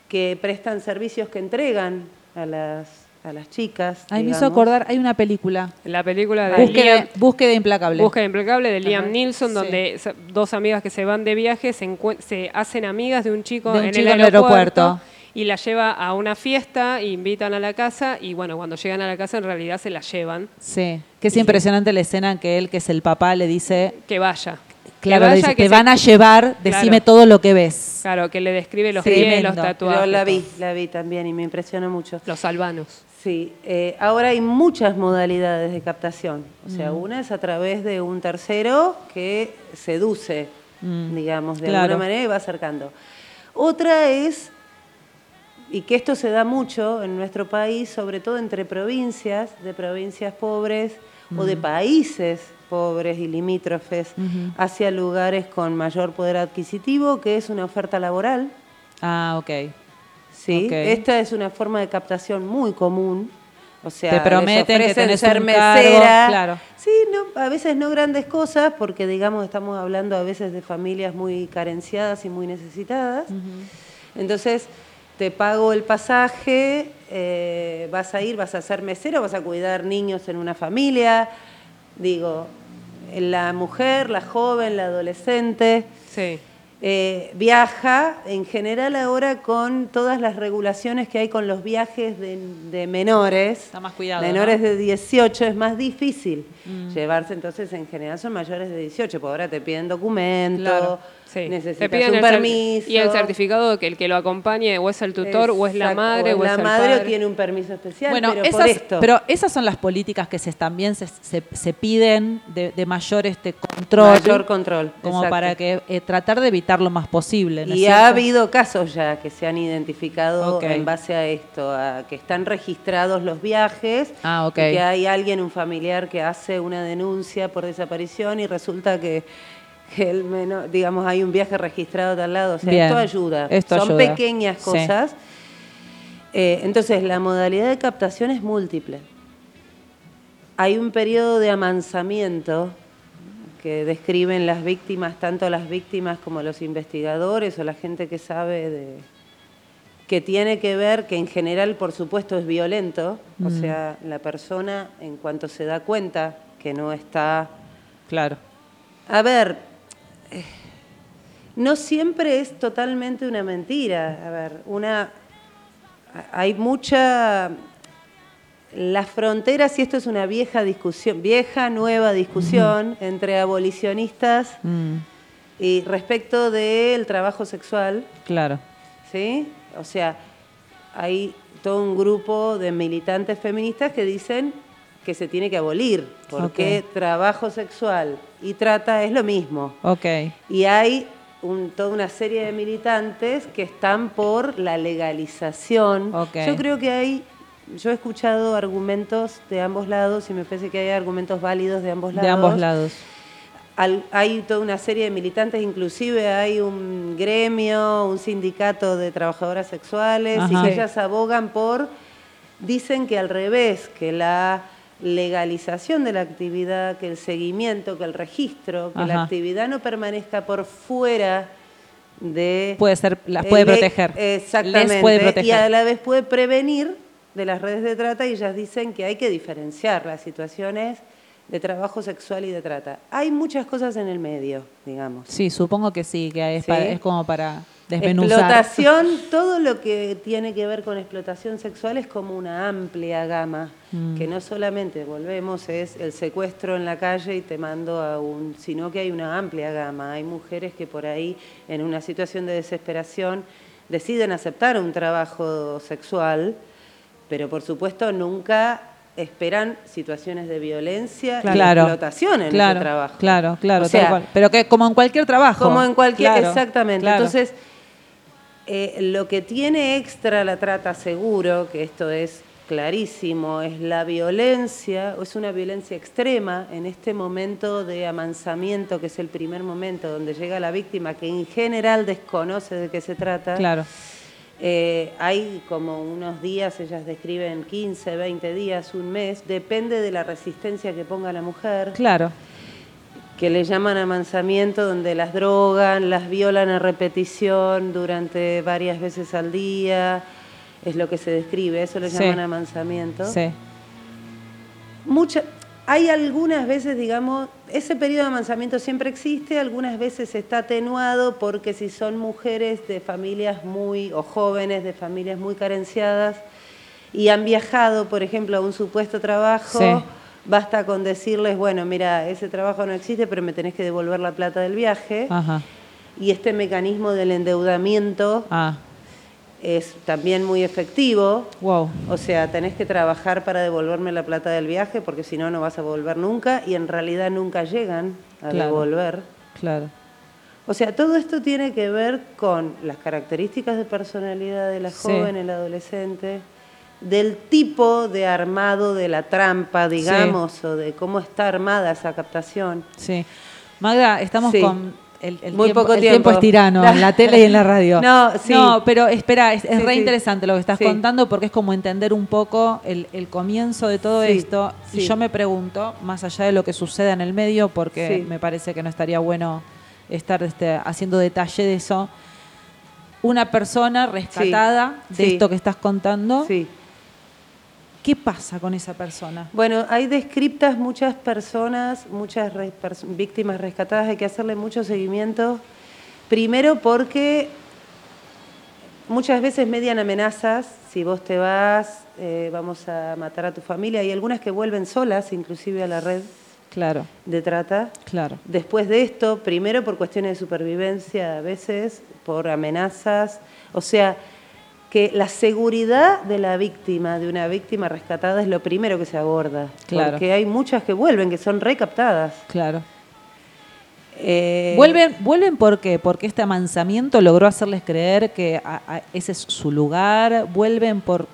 H: que prestan servicios que entregan a las, a las chicas.
A: Ay, me hizo acordar, hay una película.
B: La película de
A: Búsqueda,
B: Liam,
A: búsqueda implacable.
B: Búsqueda implacable de Liam
H: Ajá,
B: Neeson,
A: sí.
B: donde dos amigas que se van de viaje se, se hacen amigas de un chico,
A: De un
B: en,
A: chico
B: el
A: en el
B: aeropuerto, y la lleva a una fiesta, invitan a la casa y bueno, cuando llegan a la casa en realidad se la llevan,
A: Sí, que es impresionante la escena en que él, que es el papá, le dice,
B: que vaya.
A: Claro, le
B: vaya,
A: dice,
B: que
A: te
B: se-
A: van a llevar, decime
B: Claro.
A: todo lo que ves.
B: Claro, que le describe los
A: Sí,
B: pies, los tatuajes.
H: Pero la vi, la vi también y me impresiona mucho.
B: Los albanos.
H: Sí, eh, ahora hay muchas modalidades de captación. O sea,
A: Mm.
H: una es a través de un tercero que seduce,
A: Mm.
H: digamos, de
A: Claro.
H: alguna manera y va acercando. Otra es, y que esto se da mucho en nuestro país, sobre todo entre provincias, de provincias pobres o de países pobres y limítrofes,
A: Ujú.
H: hacia lugares con mayor poder adquisitivo, que es una oferta laboral.
A: Ah, ok.
H: Sí, esta es una forma de captación muy común. O sea,
A: Te
H: les
A: prometen que tenés
H: ser
A: un cargo,
H: mesera.
A: claro.
H: Sí, no, a veces no grandes cosas, porque digamos estamos hablando a veces de familias muy carenciadas y muy necesitadas. Entonces, te pago el pasaje, eh, vas a ir, vas a ser mesero, vas a cuidar niños en una familia. Digo, la mujer, la joven, la adolescente.
B: Sí.
H: Eh, viaja en general ahora con todas las regulaciones que hay con los viajes de, de menores.
A: Está más cuidado,
H: Menores
A: ¿no?
H: de 18 es más difícil
B: Mm.
H: llevarse, entonces en general son mayores de 18, porque ahora te piden documento,
B: Claro. Sí.
H: necesitas
B: Te piden
H: un permiso.
B: Y el certificado de que el que lo acompañe o es el tutor o es la madre o,
H: es
B: es
H: la
B: el
H: madre o
B: padre.
H: tiene un permiso especial,
A: Bueno,
H: pero
A: esas,
H: por esto.
A: pero esas son las políticas que se, también se, se- se piden de, de mayor este control.
H: Mayor control,
A: Como
H: exacto.
A: para que eh, tratar de evitar lo más posible. ¿no es
H: Y ha habido casos ya que se han identificado en base a esto, a que están registrados los viajes,
A: Ah,
H: y que hay alguien, un familiar, que hace una denuncia por desaparición y resulta que el menor, digamos, hay un viaje registrado de al lado. O sea,
A: Bien.
H: esto ayuda.
A: Esto
H: Son
A: ayuda.
H: pequeñas
A: Sí.
H: cosas. Eh, entonces, la modalidad de captación es múltiple. Hay un periodo de amansamiento que describen las víctimas, tanto las víctimas como los investigadores o la gente que sabe de que tiene que ver, que en general por supuesto es violento, o
A: Mm.
H: sea, la persona en cuanto se da cuenta que no está...
A: Claro.
H: A ver, eh, no siempre es totalmente una mentira. A ver, una... Hay mucha... Las fronteras, y esto es una vieja discusión, vieja, nueva discusión entre abolicionistas
A: Mm,
H: y respecto del trabajo sexual,
A: claro.
H: ¿sí? O sea, hay todo un grupo de militantes feministas que dicen que se tiene que abolir, porque trabajo sexual y trata es lo mismo.
A: Ok.
H: Y hay un- toda una serie de militantes que están por la legalización.
A: Ok.
H: Yo creo que hay, yo he escuchado argumentos de ambos lados y me parece que hay argumentos válidos de ambos lados.
A: De ambos lados.
H: Al- hay toda una serie de militantes, inclusive hay un gremio, un sindicato de trabajadoras sexuales, y que ellas abogan por, dicen que al revés, que la legalización de la actividad, que el seguimiento, que el registro, que la actividad no permanezca por fuera de...
A: Puede ser, las puede
H: le-
A: proteger.
H: Exactamente.
A: Les puede
H: Y
A: proteger.
H: a la vez puede prevenir de las redes de trata y ellas dicen que hay que diferenciar las situaciones de trabajo sexual y de trata. Hay muchas cosas en el medio, digamos.
A: Sí, supongo que sí, que es,
H: Sí.
A: para- es como para desmenuzar.
H: Explotación, todo lo que tiene que ver con explotación sexual es como una amplia gama,
A: Mm.
H: que no solamente, volvemos, es el secuestro en la calle y te mando a un, sino que hay una amplia gama. Hay mujeres que por ahí, en una situación de desesperación, deciden aceptar un trabajo sexual, pero por supuesto nunca esperan situaciones de violencia y
A: Claro.
H: explotación en
A: claro,
H: ese trabajo.
A: Claro, claro,
H: O sea,
A: tal cual. Pero que como en cualquier trabajo.
H: como en cualquier,
A: Claro,
H: exactamente. Entonces, eh, lo que tiene extra la trata seguro, que esto es clarísimo, es la violencia, o es una violencia extrema en este momento de amansamiento, que es el primer momento donde llega la víctima, que en general desconoce de qué se trata.
A: Claro.
H: Eh, hay como unos días, ellas describen 15, 20 días, un mes, depende de la resistencia que ponga la mujer
A: Claro.
H: Que le llaman amansamiento, donde las drogan, las violan a repetición durante varias veces al día, es lo que se describe, eso le
A: Sí.
H: llaman amansamiento.
A: Sí.
H: Mucha- hay algunas veces, digamos, ese periodo de amansamiento siempre existe, algunas veces está atenuado porque si son mujeres de familias muy, o jóvenes de familias muy carenciadas y han viajado, por ejemplo, a un supuesto trabajo,
A: Sí.
H: Basta con decirles, bueno, mira, ese trabajo no existe, pero me tenés que devolver la plata del viaje.
A: Ajá.
H: Y este mecanismo del endeudamiento
A: Ah,
H: es también muy efectivo.
A: wow.
H: O sea, tenés que trabajar para devolverme la plata del viaje porque si no, no vas a volver nunca y en realidad nunca llegan a
A: Claro.
H: devolver.
A: Claro.
H: O sea, todo esto tiene que ver con las características de personalidad de la
A: Sí.
H: joven, el adolescente, del tipo de armado de la trampa, digamos, o de cómo está armada esa captación.
A: Sí. Magda, estamos
H: Sí.
A: con el, el
H: Muy
A: tiempo,
H: poco
A: el
H: tiempo.
A: tiempo es tirano, en la tele y en la radio.
H: No, sí.
A: No, pero espera, es, es
H: Sí,
A: re
H: sí.
A: interesante lo que estás contando porque es como entender un poco el, el comienzo de todo
H: Sí,
A: esto. Y yo me pregunto, más allá de lo que suceda en el medio, porque me parece que no estaría bueno estar este, haciendo detalle de eso, una persona rescatada de esto que estás contando,
H: Sí.
A: ¿Qué pasa con esa persona?
H: Bueno, hay descriptas muchas personas, muchas re- pers- víctimas rescatadas, hay que hacerle mucho seguimiento. Primero porque muchas veces median amenazas, si vos te vas, eh, vamos a matar a tu familia. Hay algunas que vuelven solas, inclusive a la red
A: Claro,
H: de trata.
A: claro.
H: Después de esto, primero por cuestiones de supervivencia a veces, por amenazas, o sea, que la seguridad de la víctima, de una víctima rescatada, es lo primero que se aborda.
A: Claro.
H: Porque hay muchas que vuelven, que son recaptadas.
A: Claro.
H: Eh,
A: ¿Vuelven, ¿Vuelven por qué? Porque este amansamiento logró hacerles creer que a- a- ese es su lugar. ¿Vuelven por...?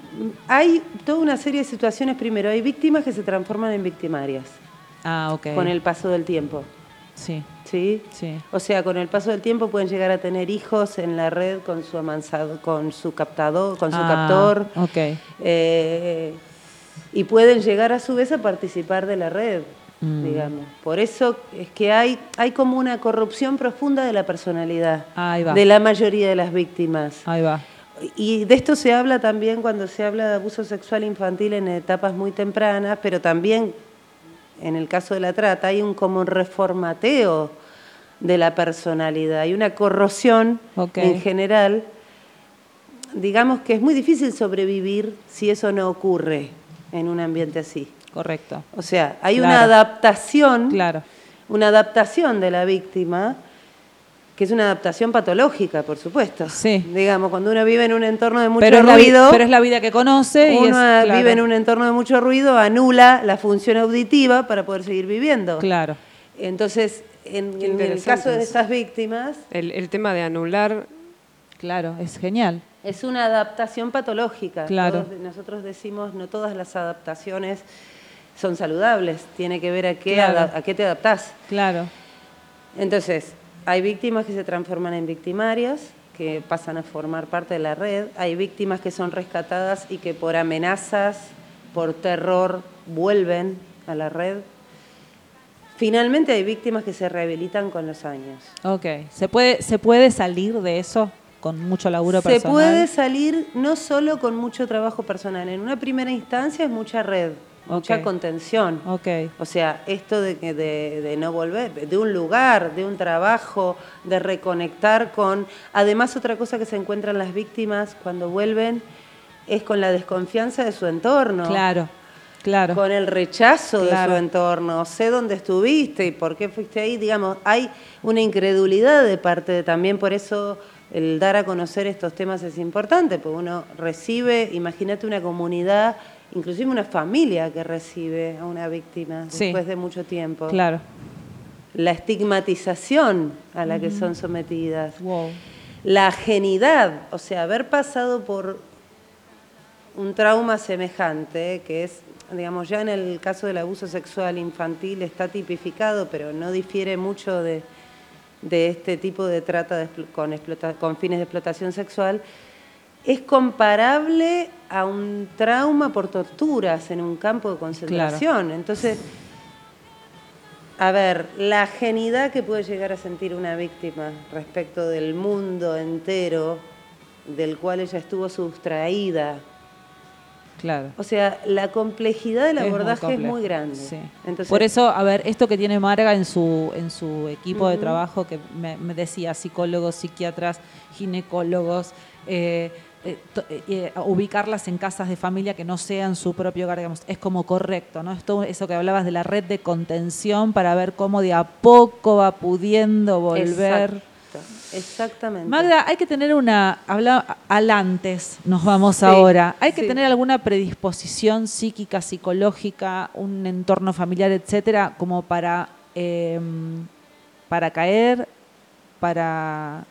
H: Hay toda una serie de situaciones. Primero, hay víctimas que se transforman en victimarias
A: Ah, ok.
H: con el paso del tiempo.
A: Sí,
H: ¿Sí?
A: sí.
H: O sea, con el paso del tiempo pueden llegar a tener hijos en la red con su amansado, con su captador, con su
A: Ah,
H: captor.
A: Ok.
H: Eh, y pueden llegar a su vez a participar de la red,
A: Mm.
H: digamos. Por eso es que hay, hay como una corrupción profunda de la personalidad
A: Ahí va.
H: de la mayoría de las víctimas.
A: Ahí va.
H: Y de esto se habla también cuando se habla de abuso sexual infantil en etapas muy tempranas, pero también en el caso de la trata hay un como reformateo de la personalidad, hay una corrosión en general. Digamos que es muy difícil sobrevivir si eso no ocurre en un ambiente así.
A: Correcto.
H: O sea, hay
A: Claro.
H: una adaptación,
A: Claro.
H: una adaptación de la víctima, que es una adaptación patológica, por supuesto.
A: Sí.
H: Digamos, cuando uno vive en un entorno de mucho
A: Pero es, la, vi-
H: ruido,
A: pero es la vida que conoce y es,
H: uno
A: claro,
H: vive en un entorno de mucho ruido, anula la función auditiva para poder seguir viviendo.
A: Claro.
H: Entonces, en, el caso de estas víctimas,
B: El, el tema de anular
A: Claro, es genial.
H: es una adaptación patológica.
A: Claro.
H: Todos- nosotros decimos, no todas las adaptaciones son saludables, tiene que ver a qué,
A: Claro.
H: ada- a qué te adaptás.
A: Claro.
H: Entonces, hay víctimas que se transforman en victimarias, que pasan a formar parte de la red. Hay víctimas que son rescatadas y que por amenazas, por terror, vuelven a la red. Finalmente hay víctimas que se rehabilitan con los años.
A: Ok. ¿Se puede, ¿Se puede salir de eso con mucho laburo
H: Se
A: personal?
H: puede salir no solo con mucho trabajo personal. En una primera instancia es mucha red, mucha contención.
A: Ok.
H: O sea, esto de, que- de, de no volver, de un lugar, de un trabajo, de reconectar con... Además, otra cosa que se encuentran las víctimas cuando vuelven es con la desconfianza de su entorno.
A: Claro. Claro.
H: Con el rechazo de su entorno. Sé dónde estuviste y por qué fuiste ahí. Digamos, hay una incredulidad de parte de también, por eso el dar a conocer estos temas es importante, porque uno recibe, imagínate una comunidad, inclusive una familia que recibe a una víctima
A: Sí.
H: después de mucho tiempo.
A: Claro.
H: La estigmatización a la que son sometidas.
A: Wow.
H: La ajenidad, o sea, haber pasado por un trauma semejante, que es, digamos, ya en el caso del abuso sexual infantil está tipificado, pero no difiere mucho de, de este tipo de trata de con, explota- con fines de explotación sexual, es comparable a un trauma por torturas en un campo de concentración. Entonces, a ver, la ajenidad que puede llegar a sentir una víctima respecto del mundo entero del cual ella estuvo sustraída.
A: Claro.
H: O sea, la complejidad del
A: Es muy
H: abordaje es muy grande.
A: sí.
H: Entonces,
A: Por eso, a ver, esto que tiene Marga en su, en su equipo de trabajo, que me, me decía psicólogos, psiquiatras, ginecólogos, eh, eh, eh, eh, ubicarlas en casas de familia que no sean su propio hogar, digamos, es como correcto, ¿no? Esto, eso que hablabas de la red de contención para ver cómo de a poco va pudiendo volver.
H: Exacto, Exactamente.
A: Magda, hay que tener una, habla al antes, nos vamos
H: Sí,
A: ahora. Hay que
H: sí.
A: tener alguna predisposición psíquica, psicológica, un entorno familiar, etcétera, como para, eh, para caer, para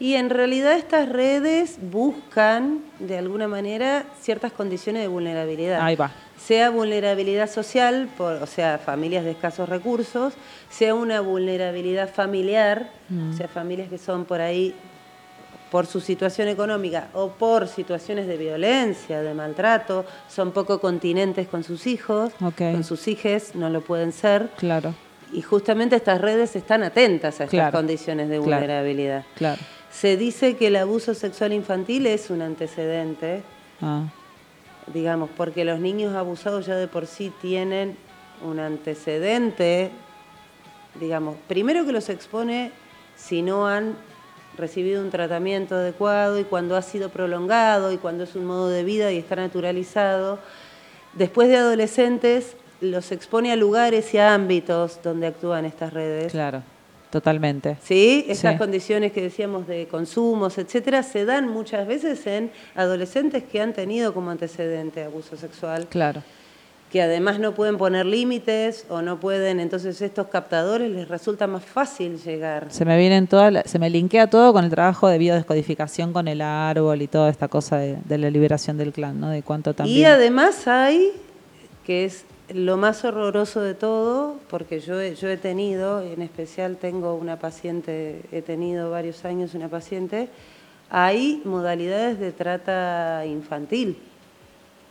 H: Y en realidad estas redes buscan, de alguna manera, ciertas condiciones de vulnerabilidad.
A: Ahí va.
H: Sea vulnerabilidad social, por, o sea, familias de escasos recursos, sea una vulnerabilidad familiar,
A: Mm.
H: o sea, familias que son por ahí por su situación económica o por situaciones de violencia, de maltrato, son poco continentes con sus hijos, con sus hijes, no lo pueden ser.
A: Claro,
H: Y justamente estas redes están atentas a estas
A: Claro,
H: condiciones de
A: claro.
H: vulnerabilidad.
A: claro.
H: Se dice que el abuso sexual infantil es un antecedente,
A: Ah,
H: digamos, porque los niños abusados ya de por sí tienen un antecedente, digamos, primero que los expone si no han recibido un tratamiento adecuado y cuando ha sido prolongado y cuando es un modo de vida y está naturalizado. Después de adolescentes los expone a lugares y a ámbitos donde actúan estas redes.
A: claro, totalmente.
H: ¿Sí? Estas
A: Sí.
H: condiciones que decíamos de consumos, etcétera, se dan muchas veces en adolescentes que han tenido como antecedente abuso sexual,
A: Claro.
H: que además no pueden poner límites o no pueden, entonces estos captadores les resulta más fácil llegar.
A: Se me vienen todas, se me linkea todo con el trabajo de biodescodificación con el árbol y toda esta cosa de, de la liberación del clan, ¿no? De cuánto también.
H: Y además hay, que es lo más horroroso de todo, porque yo he, yo he tenido, en especial tengo una paciente, he tenido varios años una paciente, hay modalidades de trata infantil,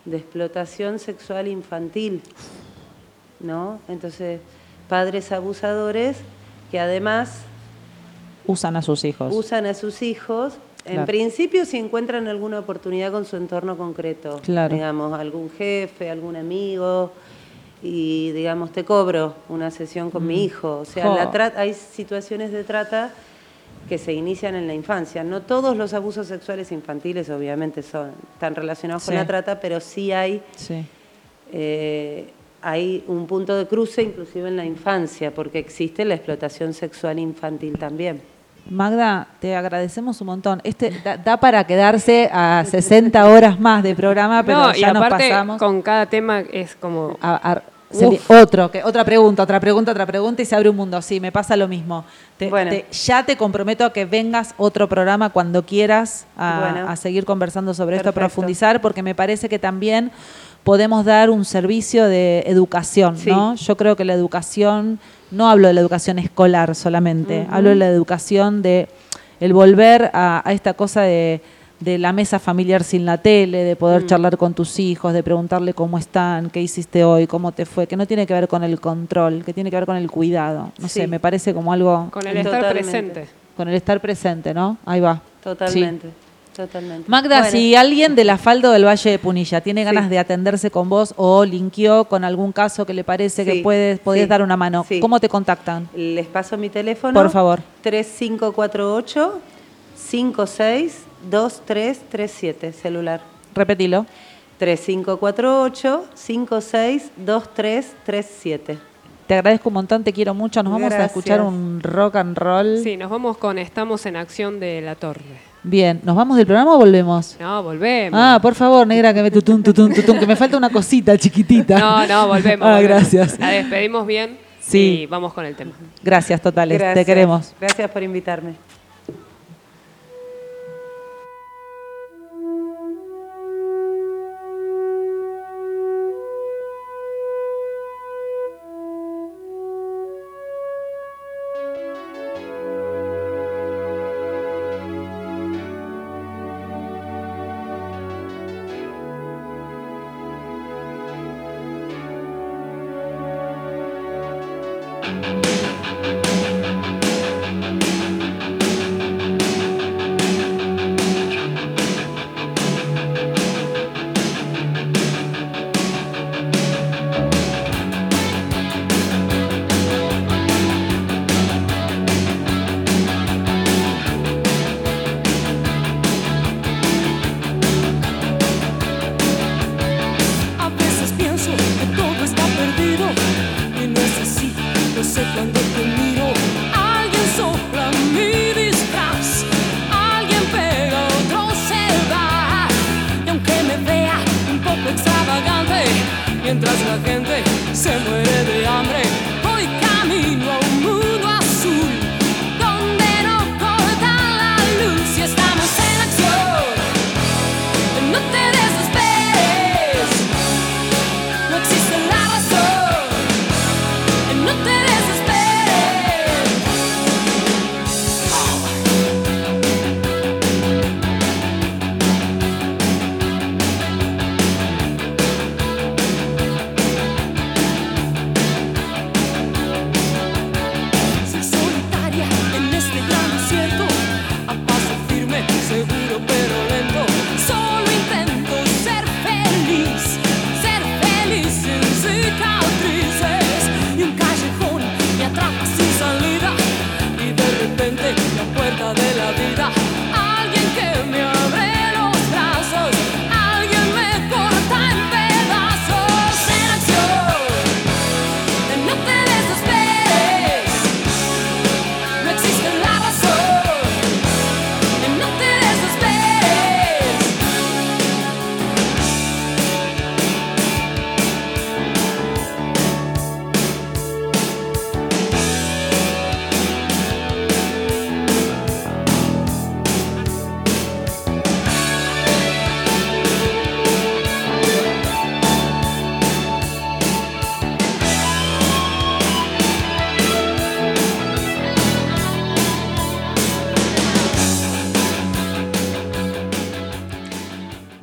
H: de explotación sexual infantil, ¿no? Entonces, padres abusadores que además
A: usan a sus hijos.
H: usan a sus hijos. En
A: Claro.
H: principio, si encuentran alguna oportunidad con su entorno concreto,
A: Claro.
H: digamos, algún jefe, algún amigo, y digamos, te cobro una sesión con mi hijo. O sea,
A: Mm.
H: La hay situaciones de trata que se inician en la infancia. No todos los abusos sexuales infantiles, obviamente, son están relacionados con la trata, pero sí hay
A: Sí.
H: eh, hay un punto de cruce inclusive en la infancia, porque existe la explotación sexual infantil también.
A: Magda, te agradecemos un montón. Este da, da para quedarse a 60 horas más de programa, pero
B: no, y
A: ya nos
B: aparte,
A: pasamos.
B: con cada tema es como...
A: a- a- otro, que, otra pregunta, otra pregunta, otra pregunta y se abre un mundo. Sí, me pasa lo mismo. Te-
H: Bueno.
A: te- ya te comprometo a que vengas otro programa cuando quieras a,
H: Bueno.
A: a seguir conversando sobre esto, a profundizar, porque me parece que también podemos dar un servicio de educación,
H: Sí.
A: ¿no? Yo creo que la educación, no hablo de la educación escolar solamente, hablo de la educación de el volver a, a esta cosa de, de la mesa familiar sin la tele, de
H: Mm.
A: poder charlar con tus hijos, de preguntarle cómo están, qué hiciste hoy, cómo te fue, que no tiene que ver con el control, que tiene que ver con el cuidado. No
H: Sí.
A: sé, me parece como algo
B: Con el estar
H: Totalmente.
B: presente.
A: con el estar presente, ¿no? Ahí va.
H: Totalmente, totalmente.
A: Magda,
H: Bueno,
A: si alguien de la Falda o del Valle de Punilla tiene ganas
H: Sí.
A: de atenderse con vos o linkeó con algún caso que le parece que puedes, podés
H: sí,
A: dar una mano,
H: sí.
A: ¿cómo te contactan?
H: Les paso mi teléfono.
A: Por favor.
H: 3548 562337 celular.
A: Repetilo.
H: 3548 562337.
A: Te agradezco un montón, te quiero mucho. Nos vamos a escuchar un rock and roll.
B: Sí, nos vamos con Estamos en Acción de la Torre.
A: Bien, ¿nos vamos del programa o volvemos?
B: No, volvemos.
A: Ah, por favor, negra, que me tutun, tutun, tutun, que me falta una cosita chiquitita.
B: No, no, volvemos.
A: Ah,
B: volvemos.
A: gracias.
B: La despedimos bien
A: Sí.
B: y vamos con el tema.
A: Gracias, totales. Te queremos.
H: Gracias por invitarme.
D: mientras la gente se muere de hambre.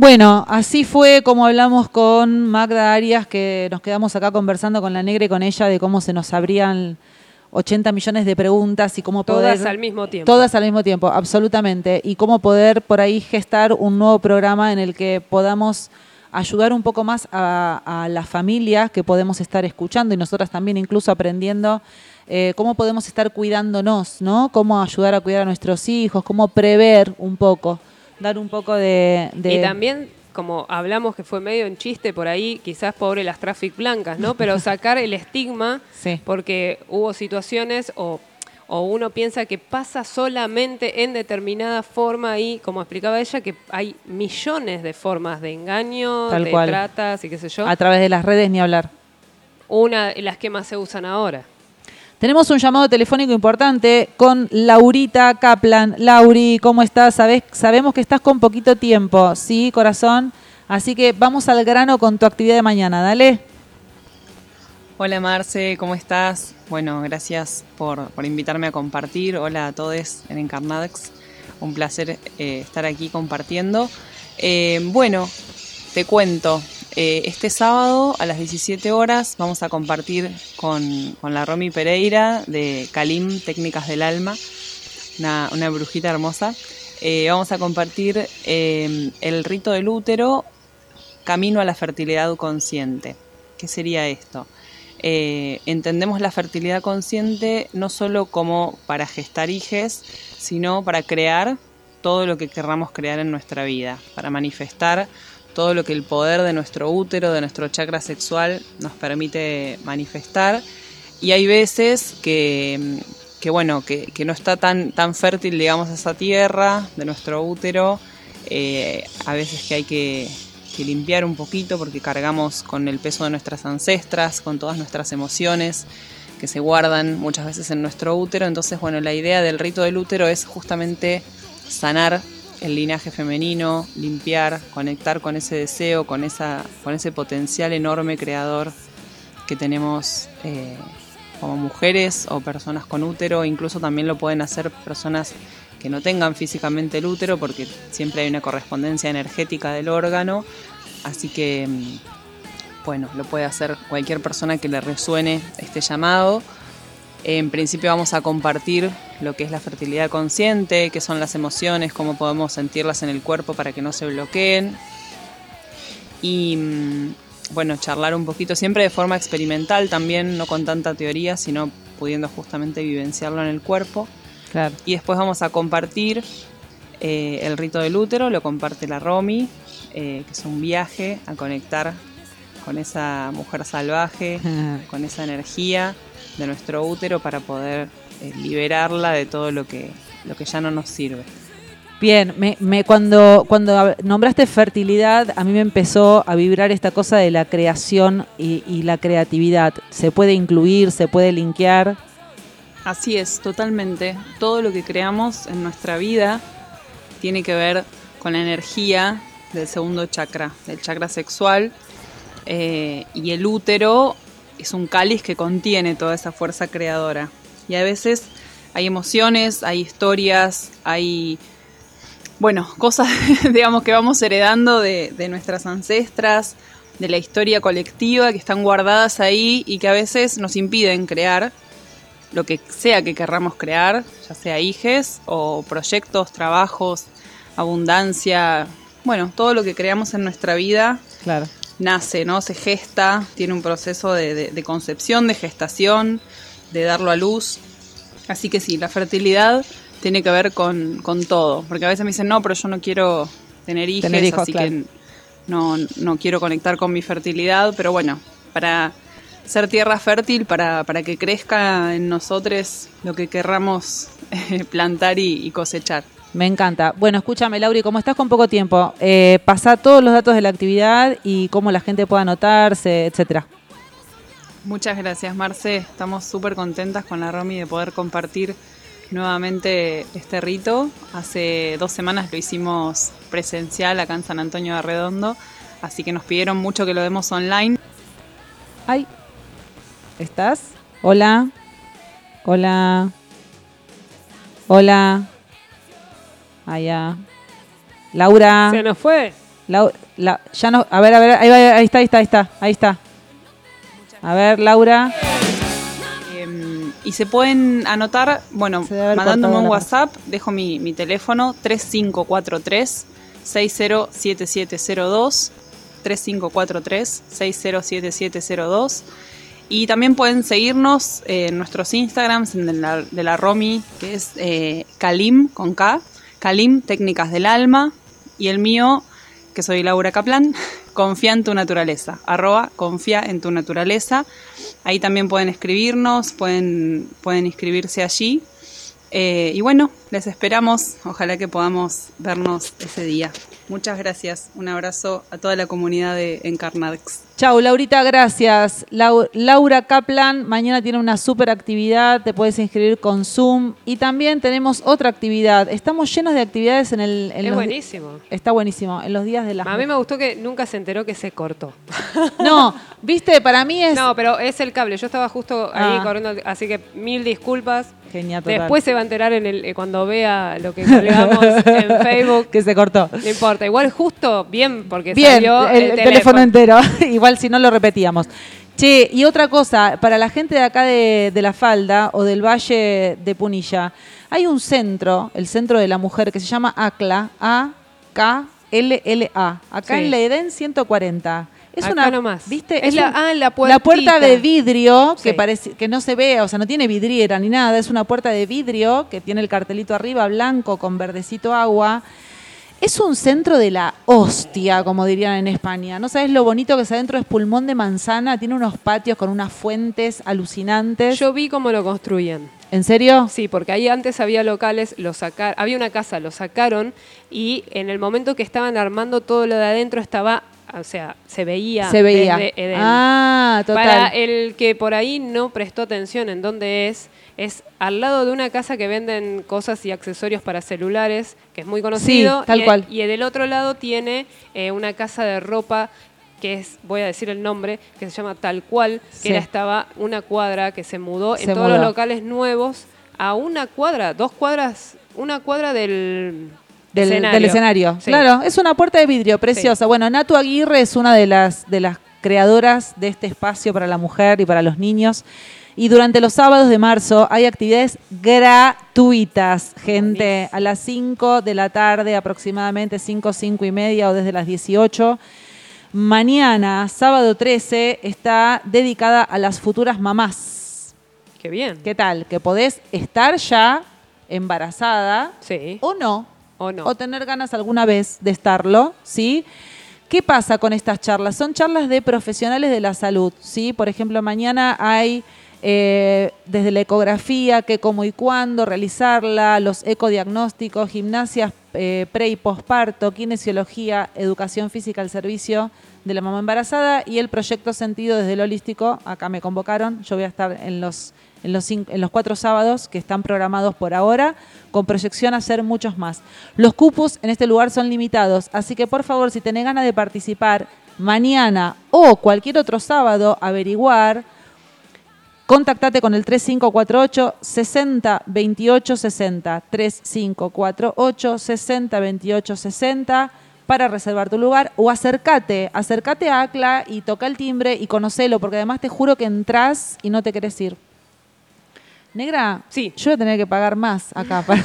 A: Bueno, así fue como hablamos con Magda Arias, que nos quedamos acá conversando con la negra y con ella de cómo se nos abrían 80 millones de preguntas y cómo
B: Todas
A: poder...
B: al mismo tiempo.
A: Todas al mismo tiempo, absolutamente. Y cómo poder por ahí gestar un nuevo programa en el que podamos ayudar un poco más a, a las familias que podemos estar escuchando y nosotras también incluso aprendiendo eh, cómo podemos estar cuidándonos, ¿no? Cómo ayudar a cuidar a nuestros hijos, cómo prever un poco, dar un poco de... de-
B: Y también, como hablamos que fue medio en chiste por ahí, quizás pobre las traffic blancas, ¿no? Pero sacar el estigma,
A: Sí.
B: porque hubo situaciones o, o uno piensa que pasa solamente en determinada forma y, como explicaba ella, que hay millones de formas de engaño,
A: Tal
B: de
A: cual.
B: tratas y qué sé yo.
A: a través de las redes ni hablar.
B: Una de las que más se usan ahora.
A: Tenemos un llamado telefónico importante con Laurita Kaplan. Lauri, ¿cómo estás? Sabes, sabemos que estás con poquito tiempo, ¿sí, corazón? Así que vamos al grano con tu actividad de mañana, dale.
I: Hola Marce, ¿cómo estás? Bueno, gracias por, por invitarme a compartir. Hola a todos en Encarnadex. Un placer eh, estar aquí compartiendo. Eh, bueno, te cuento. Eh, este sábado a las 17 horas vamos a compartir con, con la Romy Pereira de Kalim Técnicas del Alma, una, brujita hermosa. Eh, vamos a compartir eh, el rito del útero camino a la fertilidad consciente. ¿Qué sería esto? Eh, entendemos la fertilidad consciente no solo como para gestar hijes, sino para crear todo lo que querramos crear en nuestra vida, para manifestar todo lo que el poder de nuestro útero, de nuestro chakra sexual nos permite manifestar. Y hay veces que, bueno, que, que no está tan, tan fértil, digamos, esa tierra de nuestro útero. Eh, a veces que hay que, que limpiar un poquito porque cargamos con el peso de nuestras ancestras, con todas nuestras emociones que se guardan muchas veces en nuestro útero. Entonces, bueno, la idea del rito del útero es justamente sanar el linaje femenino, limpiar, conectar con ese deseo, con, esa, con ese potencial enorme creador que tenemos eh, como mujeres o personas con útero, incluso también lo pueden hacer personas que no tengan físicamente el útero, porque siempre hay una correspondencia energética del órgano, así que, mm, bueno, lo puede hacer cualquier persona que le resuene este llamado. En principio vamos a compartir lo que es la fertilidad consciente, qué son las emociones, cómo podemos sentirlas en el cuerpo para que no se bloqueen. Y mm, bueno, charlar un poquito, siempre de forma experimental también, no con tanta teoría, sino pudiendo justamente vivenciarlo en el cuerpo.
A: Claro.
I: Y después vamos a compartir eh, el rito del útero, lo comparte la Romy, eh, que es un viaje a conectar con esa mujer salvaje, con esa energía de nuestro útero para poder eh, liberarla de todo lo que, lo que ya no nos sirve.
A: Bien, me, me- cuando, cuando nombraste fertilidad, a mí me empezó a vibrar esta cosa de la creación y, y la creatividad. Se puede incluir, se puede linkear.
I: Así es, totalmente. Todo lo que creamos en nuestra vida tiene que ver con la energía del segundo chakra, del chakra sexual. eh, y el útero es un cáliz que contiene toda esa fuerza creadora. Y a veces hay emociones, hay historias, hay, bueno, cosas, digamos, que vamos heredando de, de nuestras ancestras, de la historia colectiva, que están guardadas ahí y que a veces nos impiden crear lo que sea que querramos crear, ya sea hijes o proyectos, trabajos, abundancia, bueno, todo lo que creamos en nuestra vida
A: Claro.
I: Nace, ¿no? Se gesta, tiene un proceso de, de- de concepción, de gestación, de darlo a luz. Así que sí, la fertilidad tiene que ver con, con todo. Porque a veces me dicen, no, pero yo no quiero tener hijos,
A: Tener hijos,
I: así
A: claro.
I: que no, no quiero conectar con mi fertilidad. Pero bueno, para ser tierra fértil, para, para que crezca en nosotros lo que querramos eh, plantar y, y cosechar.
A: Me encanta. Bueno, escúchame, Lauri, como estás con poco tiempo, eh, pasá todos los datos de la actividad y cómo la gente pueda anotarse, etcétera.
I: Muchas gracias, Marce. Estamos súper contentas con la Romy de poder compartir nuevamente este rito. Hace dos semanas lo hicimos presencial acá en San Antonio de Redondo, así que nos pidieron mucho que lo demos online.
A: Ay, ¿estás? Hola. Hola. Hola. Allá. Laura.
B: Se nos fue.
A: La- ya no, a ver, a ver, ahí, va, ahí está, ahí está, ahí está, ahí está. A ver, Laura.
I: Em, y se pueden anotar, bueno, mandándome un WhatsApp, dejo mi, mi teléfono 3543 607702 3543 607702 y también pueden seguirnos eh, en nuestros Instagrams en de la, de la Romy, que es eh, Kalim con K, Kalim Técnicas del Alma, y el mío, que soy Laura Kaplan, Confía en tu naturaleza, arroba confía en tu naturaleza. Ahí también pueden escribirnos, pueden, pueden inscribirse allí. Eh, y bueno, les esperamos, ojalá que podamos vernos ese día. Muchas gracias, un abrazo a toda la comunidad de Encarnadex.
A: Chau, Laurita, gracias. Lau- Laura Kaplan, mañana tiene una super actividad, te puedes inscribir con Zoom. Y también tenemos otra actividad. Estamos llenos de actividades en el... en
B: Es
A: los
B: buenísimo.
A: Está buenísimo, en los días de las...
B: A mí me gustó que nunca se enteró que se cortó.
A: No, viste, para mí es...
B: No, pero es el cable. Yo estaba justo ahí
A: Ah.
B: corriendo, así que mil disculpas.
A: Genial, total.
B: Después se va a enterar en el, eh, cuando vea lo que colgamos en Facebook.
A: que se cortó.
B: No importa, igual justo bien porque
A: Bien,
B: salió
A: el,
B: el,
A: el teléfono entero. Igual si no lo repetíamos. Che, y otra cosa, para la gente de acá de, de La Falda o del Valle de Punilla, hay un centro, el Centro de la Mujer, que se llama ACLA, A-K-L-L-A, acá
B: Sí.
A: en la Edén 140. Es
B: Acá
A: una,
B: nomás.
A: ¿viste?
B: Es la-
A: un-
B: ah, la
A: puerta de vidrio que parece que no se ve, o sea, no tiene vidriera ni nada, es una puerta de vidrio que tiene el cartelito arriba blanco con verdecito agua. Es un centro de la hostia, como dirían en España. No sabes lo bonito que es adentro, es pulmón de manzana, tiene unos patios con unas fuentes alucinantes.
B: Yo vi cómo lo construían.
A: ¿En serio?
B: Sí, porque ahí antes había locales, lo sacar, había una casa, lo sacaron y en el momento que estaban armando todo lo de adentro estaba, o sea, se veía.
A: Se veía.
B: desde Edén.
A: Ah, total.
B: Para el que por ahí no prestó atención en dónde es, es al lado de una casa que venden cosas y accesorios para celulares, que es muy conocido.
A: tal
B: y,
A: cual.
B: Y del otro lado tiene eh, una casa de ropa que es, voy a decir el nombre, que se llama Tal Cual, que
A: Sí.
B: era, estaba una cuadra que se mudó
A: Se
B: en todos
A: mudó.
B: los locales nuevos a una cuadra, dos cuadras, una cuadra del
A: del
B: escenario.
A: del escenario.
B: Sí.
A: Claro, es una puerta de vidrio preciosa. Bueno, Natu Aguirre es una de las, de las creadoras de este espacio para la mujer y para los niños. Y durante los sábados de marzo hay actividades gratuitas, gente, a las 5 de la tarde aproximadamente, 5, 5 y media o desde las 18. Mañana, sábado 13, está dedicada a las futuras mamás.
B: Qué bien.
A: ¿Qué tal? Que podés estar ya embarazada
B: Sí.
A: o no,
B: O no.
A: o tener ganas alguna vez de estarlo, ¿sí? ¿Qué pasa con estas charlas? Son charlas de profesionales de la salud, ¿sí? Por ejemplo, mañana hay eh, desde la ecografía, qué, cómo y cuándo realizarla, los ecodiagnósticos, gimnasias eh, pre y posparto, kinesiología, educación física al servicio de la mamá embarazada y el proyecto Sentido desde el holístico. Acá me convocaron, yo voy a estar en los, en los, cuatro sábados que están programados por ahora, con proyección a hacer muchos más. Los cupos en este lugar son limitados, así que por favor, si tenés ganas de participar mañana o cualquier otro sábado, averiguar. Contactate con el 3548 60 28 60 3548 60 28 60 para reservar tu lugar o acércate, acércate a ACLA y toca el timbre y conocelo, porque además te juro que entras y no te querés ir. Negra,
B: Sí.
A: yo voy a tener que pagar más acá. para-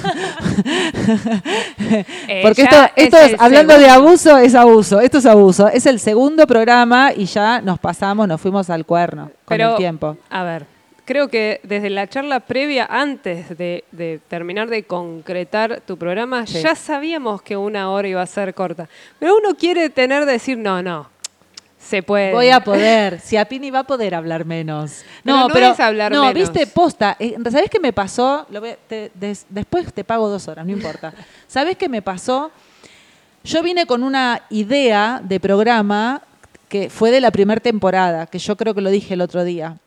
B: Eh,
A: porque esto, esto
B: es
A: hablando de abuso, es abuso. Esto es abuso. Es el segundo programa y ya nos pasamos, nos fuimos al cuerno con
B: Pero,
A: el tiempo.
B: A ver, creo que desde la charla previa, antes de, de terminar de concretar tu programa,
A: Sí.
B: ya sabíamos que una hora iba a ser corta. Pero uno quiere tener decir, no, no, se puede.
A: Voy a poder. Si a Pini va a poder hablar menos.
B: Pero
A: No,
B: no
A: pero
B: es hablar
A: no,
B: menos.
A: viste, posta. Eh, ¿Sabés qué me pasó? Lo voy a- te- des- después te pago dos horas, no importa. ¿Sabés qué me pasó? Yo vine con una idea de programa que fue de la primera temporada, que yo creo que lo dije el otro día.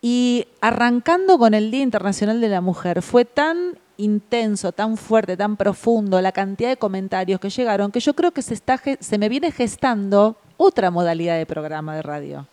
A: Y arrancando con el Día Internacional de la Mujer, fue tan intenso, tan fuerte, tan profundo la cantidad de comentarios que llegaron, que yo creo que se, está, se me viene gestando otra modalidad de programa de radio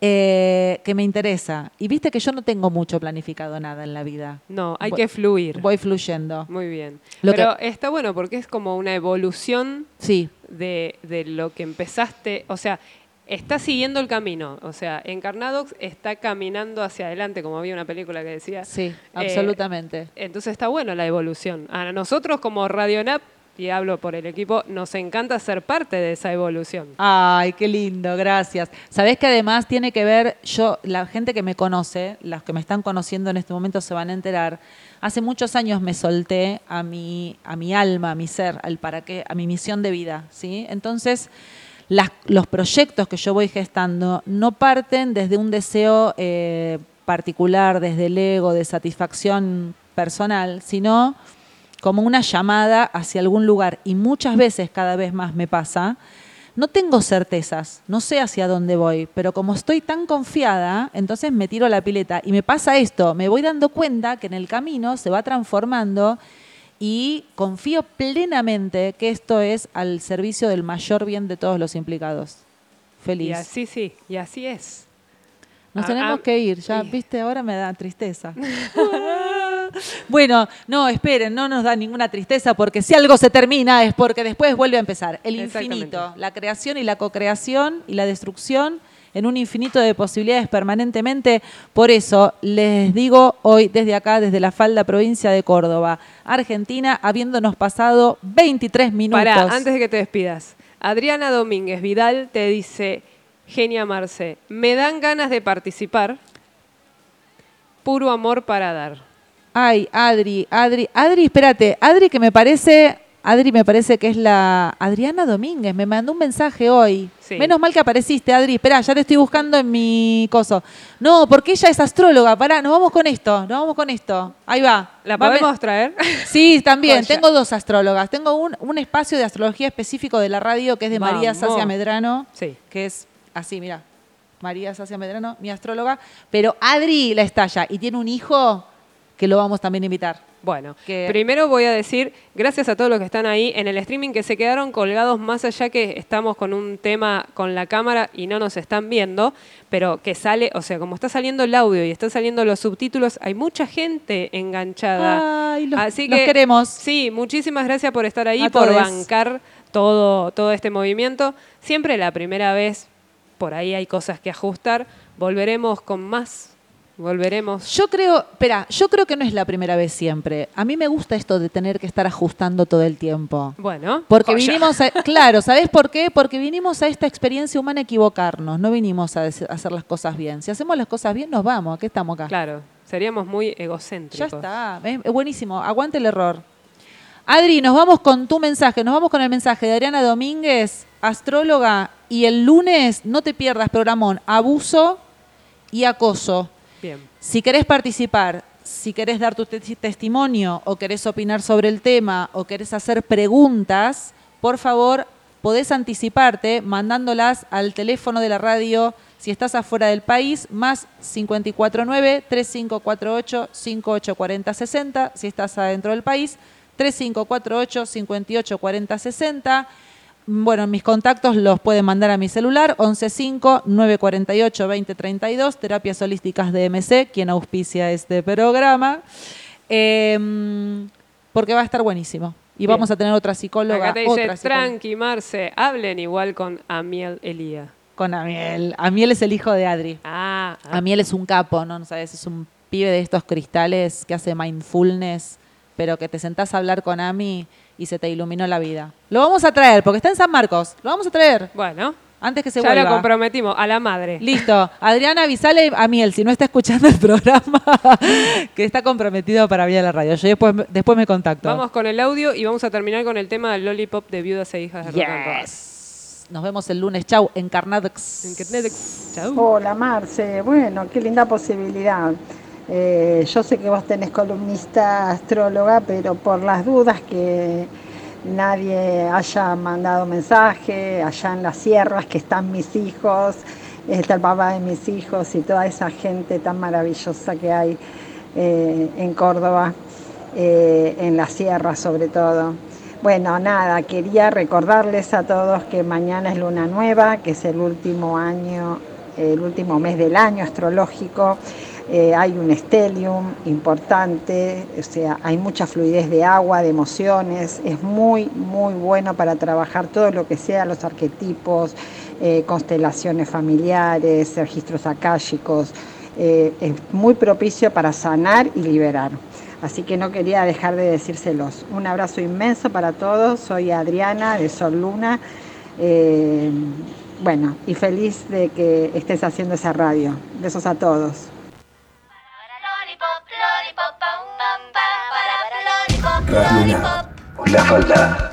A: eh, que me interesa. Y viste que yo no tengo mucho planificado nada en la vida.
B: No, hay
A: Voy-
B: que fluir.
A: Voy fluyendo.
B: Muy bien.
A: Lo
B: Pero está bueno porque es como una evolución
A: Sí,
B: de, de lo que empezaste, o sea, está siguiendo el camino, o sea, Encarnadox está caminando hacia adelante, como había una película que decía.
A: Sí,
B: Eh,
A: absolutamente.
B: entonces está bueno la evolución. A nosotros como Radionap, y hablo por el equipo, nos encanta ser parte de esa evolución.
A: Ay, qué lindo, gracias. Sabés que además tiene que ver, yo, la gente que me conoce, las que me están conociendo en este momento se van a enterar. Hace muchos años me solté a mi, a mi alma, a mi ser, al para qué, a mi misión de vida, ¿sí? Entonces, los proyectos que yo voy gestando no parten desde un deseo eh, particular, desde el ego, de satisfacción personal, sino como una llamada hacia algún lugar. Y muchas veces, cada vez más me pasa, no tengo certezas, no sé hacia dónde voy, pero como estoy tan confiada, entonces me tiro a la pileta y me pasa esto, me voy dando cuenta que en el camino se va transformando y confío plenamente que esto es al servicio del mayor bien de todos los implicados. Feliz.
B: Y así sí, y así es.
A: Nos
B: Ah,
A: tenemos
B: ah,
A: que ir, ya, viste, ahora me da tristeza. bueno, no, esperen, no nos da ninguna tristeza porque si algo se termina es porque después vuelve a empezar. El infinito, la creación y la co-creación y la destrucción en un infinito de posibilidades permanentemente. Por eso les digo hoy desde acá, desde la falda provincia de Córdoba, Argentina, habiéndonos pasado 23 minutos.
B: Pará, antes de que te despidas. Adriana Domínguez Vidal te dice, Genia Marce, me dan ganas de participar. Puro amor para dar.
A: Ay, Adri, Adri, Adri, espérate, Adri que me parece, Adri me parece que es la Adriana Domínguez, me mandó un mensaje hoy.
B: Sí.
A: Menos mal que apareciste, Adri, espera, ya te estoy buscando en mi coso. No, porque ella es astróloga, pará, nos vamos con esto, nos vamos con esto. Ahí va.
B: ¿La podemos traer?
A: Sí, también. Tengo dos astrólogas. Tengo un, un espacio de astrología específico de la radio que es de María. Sacia Medrano,
B: Sí.
A: que es así, mira. María Sacia Medrano, mi astróloga. Pero Adri la estalla y tiene un hijo que lo vamos también a invitar.
B: Bueno,
A: Que-
B: primero voy a decir gracias a todos los que están ahí en el streaming que se quedaron colgados más allá que estamos con un tema con la cámara y no nos están viendo, pero que sale, o sea, como está saliendo el audio y están saliendo los subtítulos, hay mucha gente enganchada.
A: Ay, los-
B: Así
A: los
B: que
A: queremos.
B: Sí, muchísimas gracias por estar ahí,
A: A
B: por bancar todo, todo este movimiento. Siempre la primera vez, por ahí hay cosas que ajustar. Volveremos con más. Volveremos.
A: Yo creo, espera, yo creo que no es la primera vez siempre. A mí me gusta esto de tener que estar ajustando todo el tiempo.
B: Bueno,
A: Porque
B: joya.
A: vinimos a, claro, ¿sabés por qué? Porque vinimos a esta experiencia humana a equivocarnos, no vinimos a a hacer las cosas bien. Si hacemos las cosas bien, nos vamos, ¿qué estamos acá?
B: Claro, seríamos muy
A: Ya
B: egocéntricos.
A: está, es buenísimo, aguante el error. Adri, nos vamos con tu mensaje, nos vamos con el mensaje de Ariana Domínguez, astróloga, y el lunes no te pierdas programón Abuso y Acoso.
B: Bien.
A: Si querés participar, si querés dar tu te- testimonio o querés opinar sobre el tema o querés hacer preguntas, por favor, podés anticiparte mandándolas al teléfono de la radio si estás afuera del país, más 549-3548-5840-60. Si estás adentro del país, 3548-5840-60. Bueno, mis contactos los pueden mandar a mi celular, 115-948-2032, Terapias Holísticas de MC, quien auspicia este programa, Eh, porque va a estar buenísimo. Y
B: Bien.
A: vamos a tener otra psicóloga.
B: Acá te dice,
A: otra psicóloga.
B: tranqui, Marce, hablen igual con Amiel Elía.
A: Con Amiel. Amiel es el hijo de Adri.
B: Ah, ah,
A: Amiel es un capo, ¿no? ¿No sabes? Es un pibe de estos cristales que hace mindfulness, pero que te sentás a hablar con Ami y se te iluminó la vida. Lo vamos a traer, porque está en San Marcos. Lo vamos a traer
B: bueno,
A: antes que se
B: ya
A: vuelva.
B: lo comprometimos, a la madre.
A: Listo. Adriana, avisale a Miel, si no está escuchando el programa, que está comprometido para venir a la radio. Yo después, después me contacto.
B: Vamos con el audio y vamos a terminar con el tema del lollipop de viudas e hijas de.
A: Yes. Nos vemos el lunes. Chau. Encarnadex.
B: En Ketnedex. Chau.
J: Hola Marce, bueno, qué linda posibilidad. Eh, yo sé que vos tenés columnista astróloga, pero por las dudas que nadie haya mandado mensaje, allá en las sierras que están mis hijos, está el papá de mis hijos y toda esa gente tan maravillosa que hay eh, en Córdoba, eh, en las sierras sobre todo. Bueno, nada, quería recordarles a todos que mañana es luna nueva, que es el último año, el último mes del año astrológico. Eh, hay un stellium importante, o sea, hay mucha fluidez de agua, de emociones, es muy, muy bueno para trabajar todo lo que sea los arquetipos, eh, constelaciones familiares, registros akáshicos, eh, es muy propicio para sanar y liberar. Así que no quería dejar de decírselos. Un abrazo inmenso para todos, soy Adriana de Sol Luna. Bueno, y feliz de que estés haciendo esa radio. Besos a todos.
K: Radio UNAM. La.